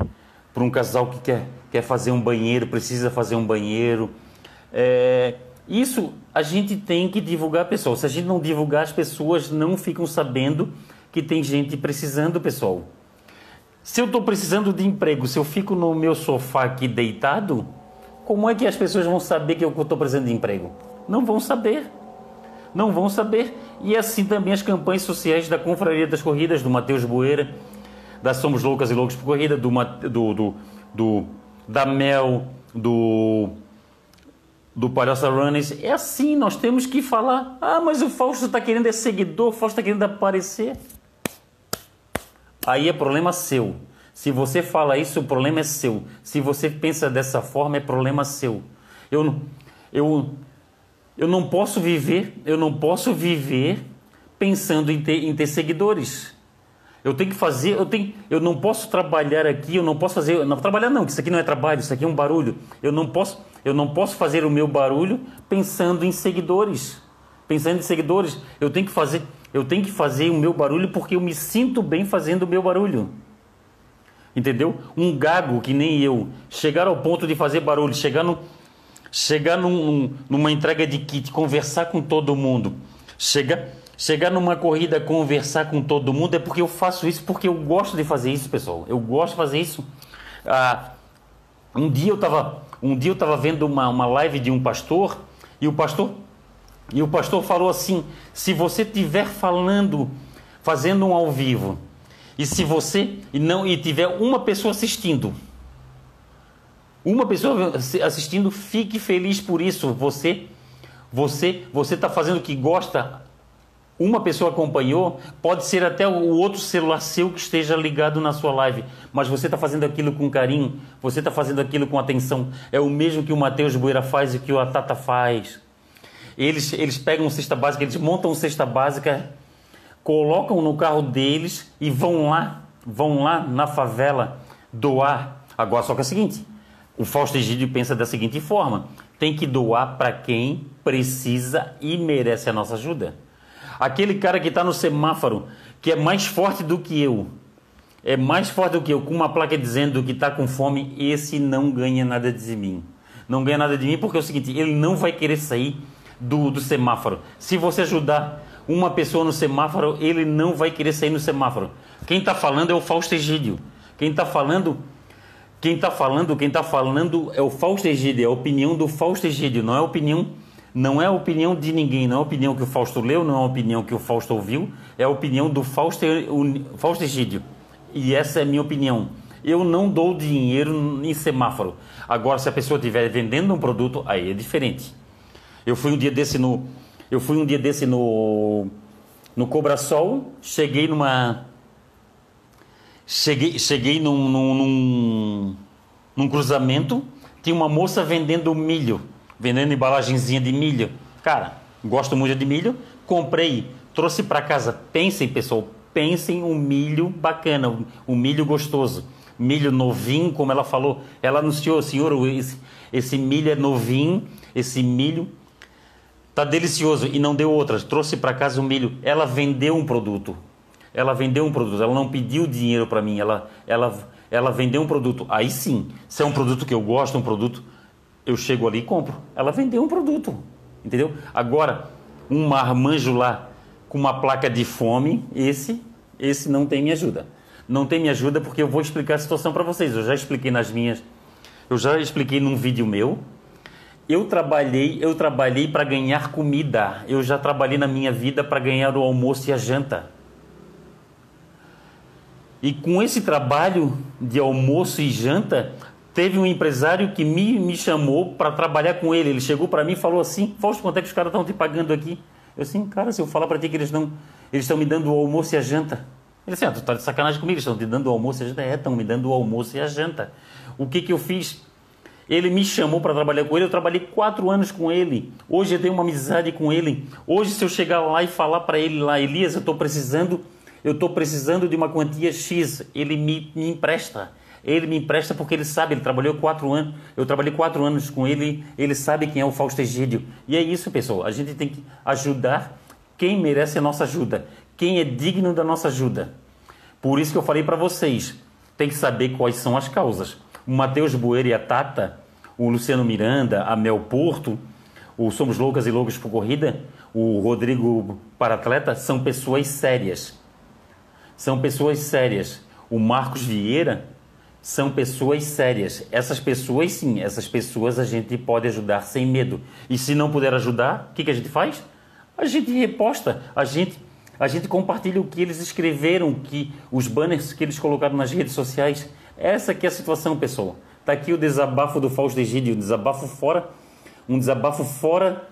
para um casal que quer, quer fazer um banheiro, precisa fazer um banheiro. É, isso a gente tem que divulgar, pessoal. Se a gente não divulgar, as pessoas não ficam sabendo que tem gente precisando, pessoal. Se eu estou precisando de emprego, se eu fico no meu sofá aqui deitado, como é que as pessoas vão saber que eu estou precisando de emprego? Não vão saber. Não vão saber. E assim também as campanhas sociais da Confraria das Corridas, do Matheus Boeira, da Somos Loucas e Loucos por Corrida, do, do, do, do da Mel, do do Palhaça Runners. É assim, nós temos que falar. Ah, mas o Fausto está querendo é seguidor, o Fausto está querendo aparecer. Aí é problema seu. Se você fala isso, o problema é seu. Se você pensa dessa forma, é problema seu. Eu, eu, eu não posso viver, eu não posso viver pensando em ter, em ter seguidores. Eu tenho que fazer, eu tenho, eu não posso trabalhar aqui, eu não posso fazer, não trabalhar não, isso aqui não é trabalho, isso aqui é um barulho. Eu não posso, eu não posso fazer o meu barulho pensando em seguidores. Pensando em seguidores, eu tenho que fazer, eu tenho que fazer o meu barulho porque eu me sinto bem fazendo o meu barulho. Entendeu? Um gago que nem eu, chegar ao ponto de fazer barulho, chegar, no, chegar num, numa entrega de kit, conversar com todo mundo, chegar, chegar numa corrida, conversar com todo mundo, é porque eu faço isso, porque eu gosto de fazer isso, pessoal. Eu gosto de fazer isso. Ah, um dia eu estava um dia eu estava vendo uma, uma live de um pastor e o pastor e o pastor falou assim: se você estiver falando, fazendo um ao vivo e se você e não e tiver uma pessoa assistindo, uma pessoa assistindo, fique feliz por isso. Você, você, você está fazendo o que gosta. Uma pessoa acompanhou, pode ser até o outro celular seu que esteja ligado na sua live, mas você está fazendo aquilo com carinho, você está fazendo aquilo com atenção. É o mesmo que o Matheus Boeira faz e que o Atata faz. Eles, eles pegam cesta básica, eles montam cesta básica colocam no carro deles e vão lá, vão lá na favela doar. Agora só que é o seguinte, o Fausto Egídio pensa da seguinte forma: tem que doar para quem precisa e merece a nossa ajuda. Aquele cara que está no semáforo, que é mais forte do que eu, é mais forte do que eu, com uma placa dizendo que está com fome, esse não ganha nada de mim. Não ganha nada de mim porque é o seguinte, ele não vai querer sair do, do semáforo. Se você ajudar uma pessoa no semáforo, ele não vai querer sair no semáforo. Quem está falando é o Fausto Egídio. Quem está falando, quem está falando, quem está falando é o Fausto Egídio, é a opinião do Fausto Egídio, não é a opinião, não é a opinião de ninguém, não é a opinião que o Fausto leu, não é a opinião que o Fausto ouviu, é a opinião do Fausto, o, Fausto Egídio. E essa é a minha opinião. Eu não dou dinheiro em semáforo. Agora, se a pessoa estiver vendendo um produto, aí é diferente. Eu fui um dia desse no, eu fui um dia desse no, no Cobra Sol, cheguei numa. Cheguei, cheguei num, num, num, num cruzamento, tinha uma moça vendendo milho, vendendo embalagenzinha de milho. Cara, gosto muito de milho, comprei, trouxe para casa. Pensem, pessoal, pensem um milho bacana, um milho gostoso. Milho novinho, como ela falou. Ela anunciou, senhor, esse, esse milho é novinho, esse milho Tá delicioso e não deu outras. Trouxe para casa o milho. Ela vendeu um produto. Ela vendeu um produto. Ela não pediu dinheiro para mim. Ela, ela, ela vendeu um produto. Aí sim, se é um produto que eu gosto, um produto, eu chego ali e compro. Ela vendeu um produto. Entendeu? Agora, um marmanjo lá com uma placa de fome, esse, esse não tem me ajuda. Não tem me ajuda porque eu vou explicar a situação para vocês. Eu já expliquei nas minhas, eu já expliquei num vídeo meu eu trabalhei, eu trabalhei para ganhar comida. Eu já trabalhei na minha vida para ganhar o almoço e a janta. E com esse trabalho de almoço e janta, teve um empresário que me, me chamou para trabalhar com ele. Ele chegou para mim e falou assim: Fausto, quanto é que os caras estão te pagando aqui? Eu assim, cara, se eu falar para ti que eles não, eles estão me dando o almoço e a janta. Ele assim, ah, tu tá de sacanagem comigo, eles estão te dando o almoço e a janta. É, estão me dando o almoço e a janta. O que que eu fiz? Ele me chamou para trabalhar com ele, eu trabalhei quatro anos com ele. Hoje eu tenho uma amizade com ele. Hoje, se eu chegar lá e falar para ele lá, Elias, eu estou precisando, eu estou precisando de uma quantia X, ele me, me empresta. Ele me empresta porque ele sabe, ele trabalhou quatro anos, eu trabalhei quatro anos com ele, ele sabe quem é o Fausto Egídio. E é isso, pessoal. A gente tem que ajudar quem merece a nossa ajuda, quem é digno da nossa ajuda. Por isso que eu falei para vocês, tem que saber quais são as causas. O Matheus Bueira e a Tata, o Luciano Miranda, a Mel Porto, o Somos Loucas e Loucos por Corrida, o Rodrigo Paratleta, são pessoas sérias. São pessoas sérias. O Marcos Vieira são pessoas sérias. Essas pessoas, sim, essas pessoas a gente pode ajudar sem medo. E se não puder ajudar, o que, que a gente faz? A gente reposta, a gente, a gente compartilha o que eles escreveram, que os banners que eles colocaram nas redes sociais. Essa que é a situação, pessoal. Está aqui o desabafo do Fausto Egídio, um desabafo fora, um desabafo fora,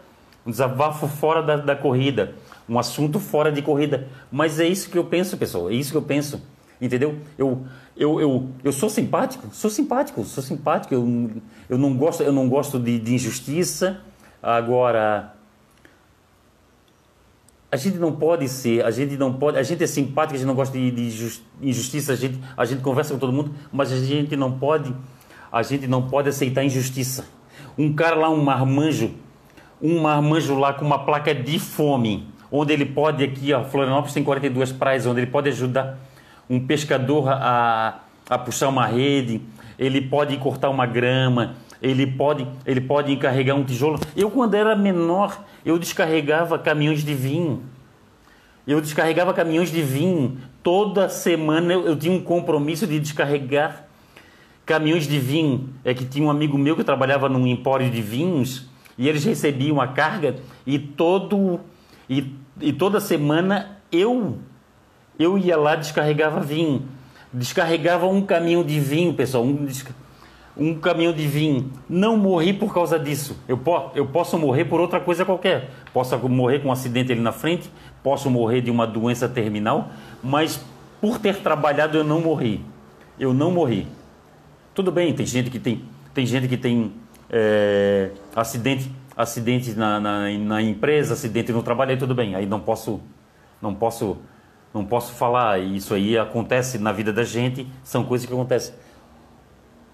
um desabafo fora da, da corrida, um assunto fora de corrida. Mas é isso que eu penso, pessoal. É isso que eu penso. Entendeu? Eu, eu, eu, eu sou simpático, sou simpático, sou simpático. Eu, eu não gosto, eu não gosto de, de injustiça. Agora, a gente não pode ser, a gente não pode, a gente é simpático, a gente não gosta de, de injustiça, a gente, a gente conversa com todo mundo, mas a gente não pode, a gente não pode aceitar injustiça. Um cara lá, um marmanjo, um marmanjo lá com uma placa de fome, onde ele pode aqui, ó, Florianópolis tem 42 praias, onde ele pode ajudar um pescador a, a puxar uma rede, ele pode cortar uma grama, ele pode, ele pode encarregar um tijolo. Eu, quando era menor, eu descarregava caminhões de vinho. Eu descarregava caminhões de vinho. Toda semana eu, eu tinha um compromisso de descarregar caminhões de vinho. É que tinha um amigo meu que trabalhava num empório de vinhos e eles recebiam a carga e todo e, e toda semana eu eu ia lá, descarregava vinho. Descarregava um caminhão de vinho, pessoal. Um, um caminhão de vinho. Não morri por causa disso. Eu, po eu posso morrer por outra coisa qualquer. Posso morrer com um acidente ali na frente. Posso morrer de uma doença terminal. Mas por ter trabalhado, eu não morri. Eu não morri. Tudo bem, tem gente que tem, tem, gente que tem é, acidente, acidente na, na, na empresa, acidente no trabalho, aí tudo bem. Aí não posso, não posso não posso falar, isso aí acontece na vida da gente, são coisas que acontecem.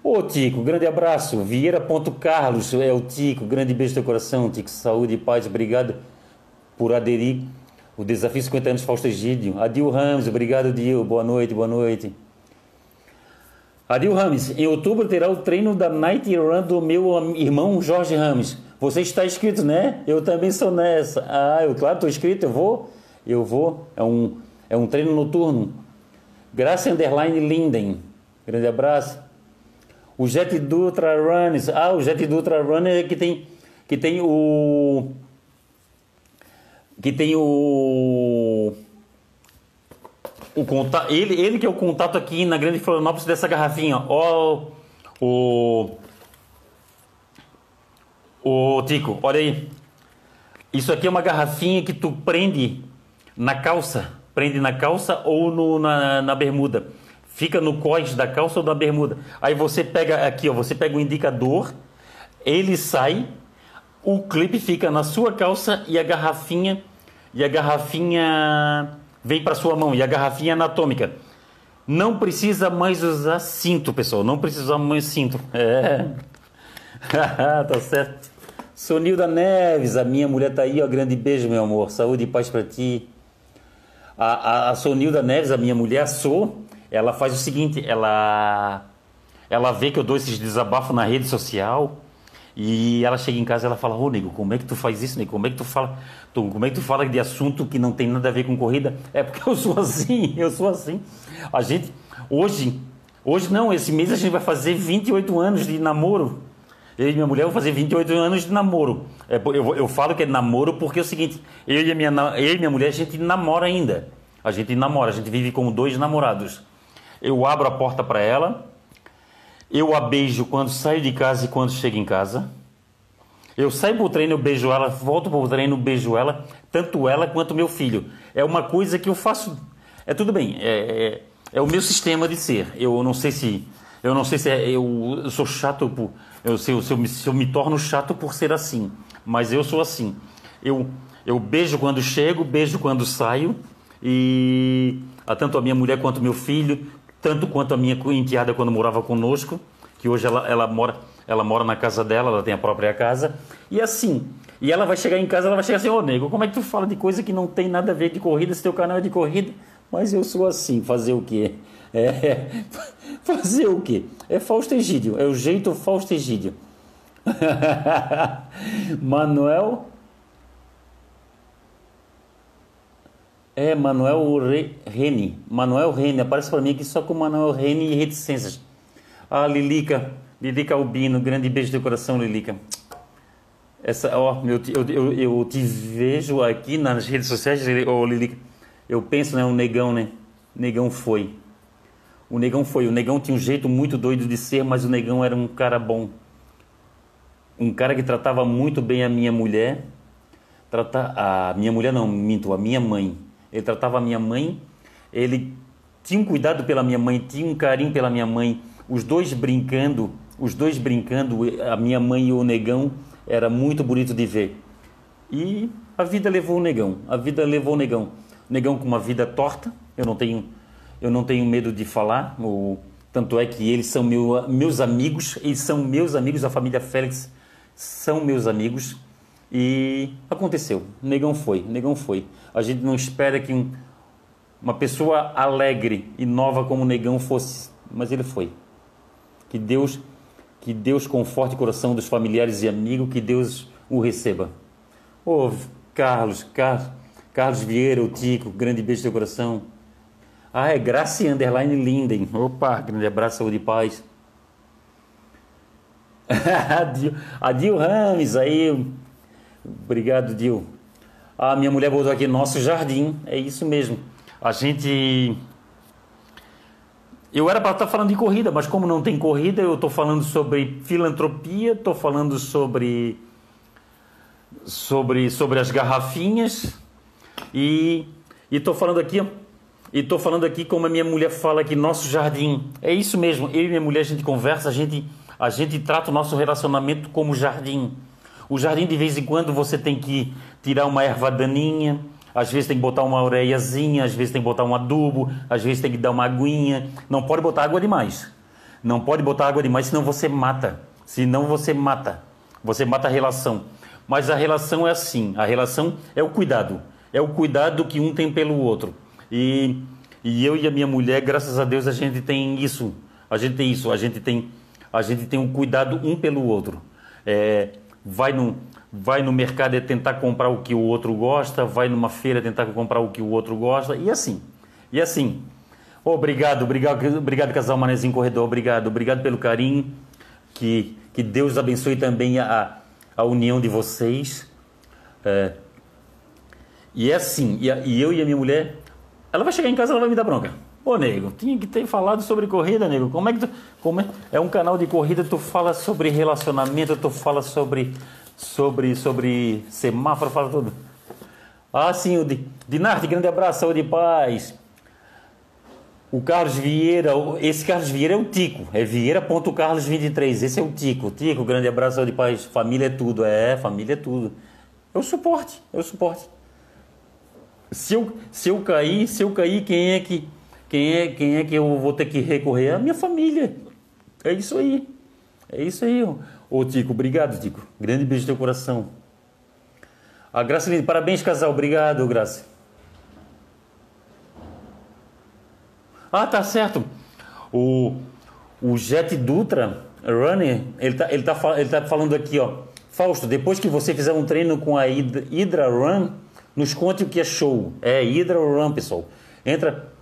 Ô Tico, grande abraço. Vieira Ponto Carlos é o Tico, grande beijo teu coração, Tico. Saúde e paz, obrigado por aderir. O desafio 50 anos Fausto Egídio. Adil Ramos, obrigado, Dil. Boa noite, boa noite. Adil Ramos, em outubro terá o treino da Night Run do meu irmão Jorge Ramos. Você está inscrito, né? Eu também sou nessa. Ah, eu claro, estou inscrito, eu vou. Eu vou. É um é um treino noturno. Graça Underline Linden. Grande abraço. O Jet Dutra Runners. Ah, o Jet Dutra Runner é que tem, que tem o. Que tem o. O contato, ele, ele que é o contato aqui na Grande Florianópolis dessa garrafinha. Ó, o. O Tico, olha aí. Isso aqui é uma garrafinha que tu prende na calça prende na calça ou no, na, na bermuda. Fica no cós da calça ou da bermuda. Aí você pega aqui, ó, você pega o indicador, ele sai, o clipe fica na sua calça e a garrafinha e a garrafinha vem para sua mão e a garrafinha anatômica. Não precisa mais usar cinto, pessoal. Não precisa mais cinto. É. tá certo. Sonilda Neves, a minha mulher tá aí, ó. Grande beijo, meu amor. Saúde e paz para ti. A, a, a Sonilda Neves, a minha mulher, a So, ela faz o seguinte, ela, ela vê que eu dou esses desabafos na rede social e ela chega em casa e ela fala, ô oh, nego, como é que tu faz isso, nego? Como é que tu fala, tu, como é que tu fala de assunto que não tem nada a ver com corrida? É porque eu sou assim, eu sou assim. A gente, hoje, hoje não, esse mês a gente vai fazer 28 anos de namoro. Eu e minha mulher vão fazer 28 anos de namoro. É, eu, eu falo que é namoro porque é o seguinte: eu e, minha, eu e minha mulher, a gente namora ainda. A gente namora, a gente vive como dois namorados. Eu abro a porta para ela, eu a beijo quando saio de casa e quando chego em casa. Eu saio pro treino, eu beijo ela, volto pro treino, beijo ela, tanto ela quanto meu filho. É uma coisa que eu faço. É tudo bem, é, é, é o meu sistema de ser. Eu não sei se Eu não sei se é, eu, eu sou chato por. Eu, se, eu, se, eu se eu me torno chato por ser assim. Mas eu sou assim. Eu, eu beijo quando chego, beijo quando saio. E tanto a minha mulher quanto meu filho, tanto quanto a minha enteada quando morava conosco, que hoje ela, ela, mora, ela mora na casa dela, ela tem a própria casa. E assim. E ela vai chegar em casa, ela vai chegar assim, ô oh, nego, como é que tu fala de coisa que não tem nada a ver de corrida, se teu canal é de corrida? Mas eu sou assim, fazer o quê? É, fazer o quê? É Fausto Egídio, é o jeito Fausto Egídio. Manuel. É, Manuel Rene. Manuel Rene, aparece para mim aqui só com Manuel Rene e reticências. Ah, Lilica, Lilica Albino, grande beijo do coração, Lilica. Essa, ó, eu, eu, eu, eu te vejo aqui nas redes sociais, oh, Lilica. Eu penso, né, o negão, né? Negão foi. O negão foi. O negão tinha um jeito muito doido de ser, mas o negão era um cara bom. Um cara que tratava muito bem a minha mulher. Trata, a minha mulher não, minto, a minha mãe. Ele tratava a minha mãe. Ele tinha um cuidado pela minha mãe, tinha um carinho pela minha mãe. Os dois brincando, os dois brincando, a minha mãe e o negão, era muito bonito de ver. E a vida levou o negão. A vida levou o negão. O negão com uma vida torta. Eu não tenho eu não tenho medo de falar, o, tanto é que eles são meu, meus amigos, eles são meus amigos, a família Félix são meus amigos e aconteceu, negão foi, negão foi. A gente não espera que um, uma pessoa alegre e nova como o negão fosse, mas ele foi. Que Deus, que Deus conforte o coração dos familiares e amigos, que Deus o receba. Ô oh, Carlos, Carlos, Carlos Vieira, o Tico, grande beijo teu coração. Ah, é Grace Underline Linden. Opa, grande abraço, saúde e paz. a Dil Rames aí. Obrigado, Dil. A minha mulher botou aqui nosso jardim. É isso mesmo. A gente. Eu era para estar falando de corrida, mas como não tem corrida, eu estou falando sobre filantropia, estou falando sobre sobre sobre as garrafinhas e estou falando aqui e estou falando aqui como a minha mulher fala que nosso jardim. É isso mesmo. Eu e minha mulher a gente conversa, a gente, a gente trata o nosso relacionamento como jardim. O jardim de vez em quando você tem que tirar uma erva daninha, às vezes tem que botar uma ureiazinha, às vezes tem que botar um adubo, às vezes tem que dar uma aguinha. Não pode botar água demais. Não pode botar água demais, senão você mata. Senão você mata. Você mata a relação. Mas a relação é assim. A relação é o cuidado. É o cuidado que um tem pelo outro. E, e eu e a minha mulher, graças a Deus, a gente tem isso. A gente tem isso. A gente tem, a gente tem um cuidado um pelo outro. É, vai no vai no mercado e tentar comprar o que o outro gosta, vai numa feira tentar comprar o que o outro gosta e assim. E assim. Obrigado, obrigado, obrigado casal Manezinho Corredor, obrigado, obrigado pelo carinho. Que, que Deus abençoe também a, a união de vocês. É, e é assim, e, a, e eu e a minha mulher, ela vai chegar em casa ela vai me dar bronca. Ô, nego, tinha que ter falado sobre corrida, nego. Como é que tu. Como é, é um canal de corrida, tu fala sobre relacionamento, tu fala sobre. sobre. sobre semáforo, fala tudo. Ah, sim, o Dinarte, grande abraço, saúde e paz. O Carlos Vieira, esse Carlos Vieira é o Tico, é Vieira.carlos23, esse é o Tico. Tico, grande abraço, saúde e paz. Família é tudo, é, família é tudo. É suporte, suporte. Se eu, se eu cair, se eu cair, quem é que quem é, quem é que eu vou ter que recorrer? A minha família. É isso aí. É isso aí. Ô Tico, obrigado, Tico. Grande beijo no teu coração. A Graça Linda, parabéns, casal. Obrigado, Graça. Ah, tá certo. O, o Jet Dutra Runner, ele tá, ele, tá, ele tá falando aqui, ó. Fausto, depois que você fizer um treino com a Hydra Run, nos conte o que é show. É Hydra Run, pessoal. Entra,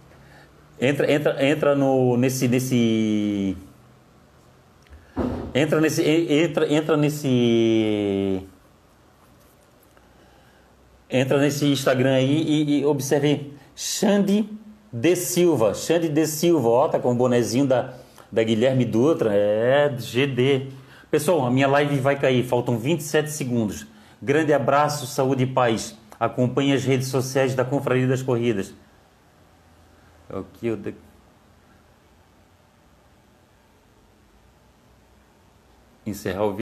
entra, entra, entra no nesse nesse entra nesse entra entra nesse entra nesse Instagram aí e, e observe Xande de Silva, Xande de Silva, ó, tá com o bonezinho da, da Guilherme Dutra, é GD. Pessoal, a minha live vai cair, faltam 27 segundos. Grande abraço, saúde e paz. Acompanhe as redes sociais da Confraria das Corridas. Aqui eu de encerrar o vídeo.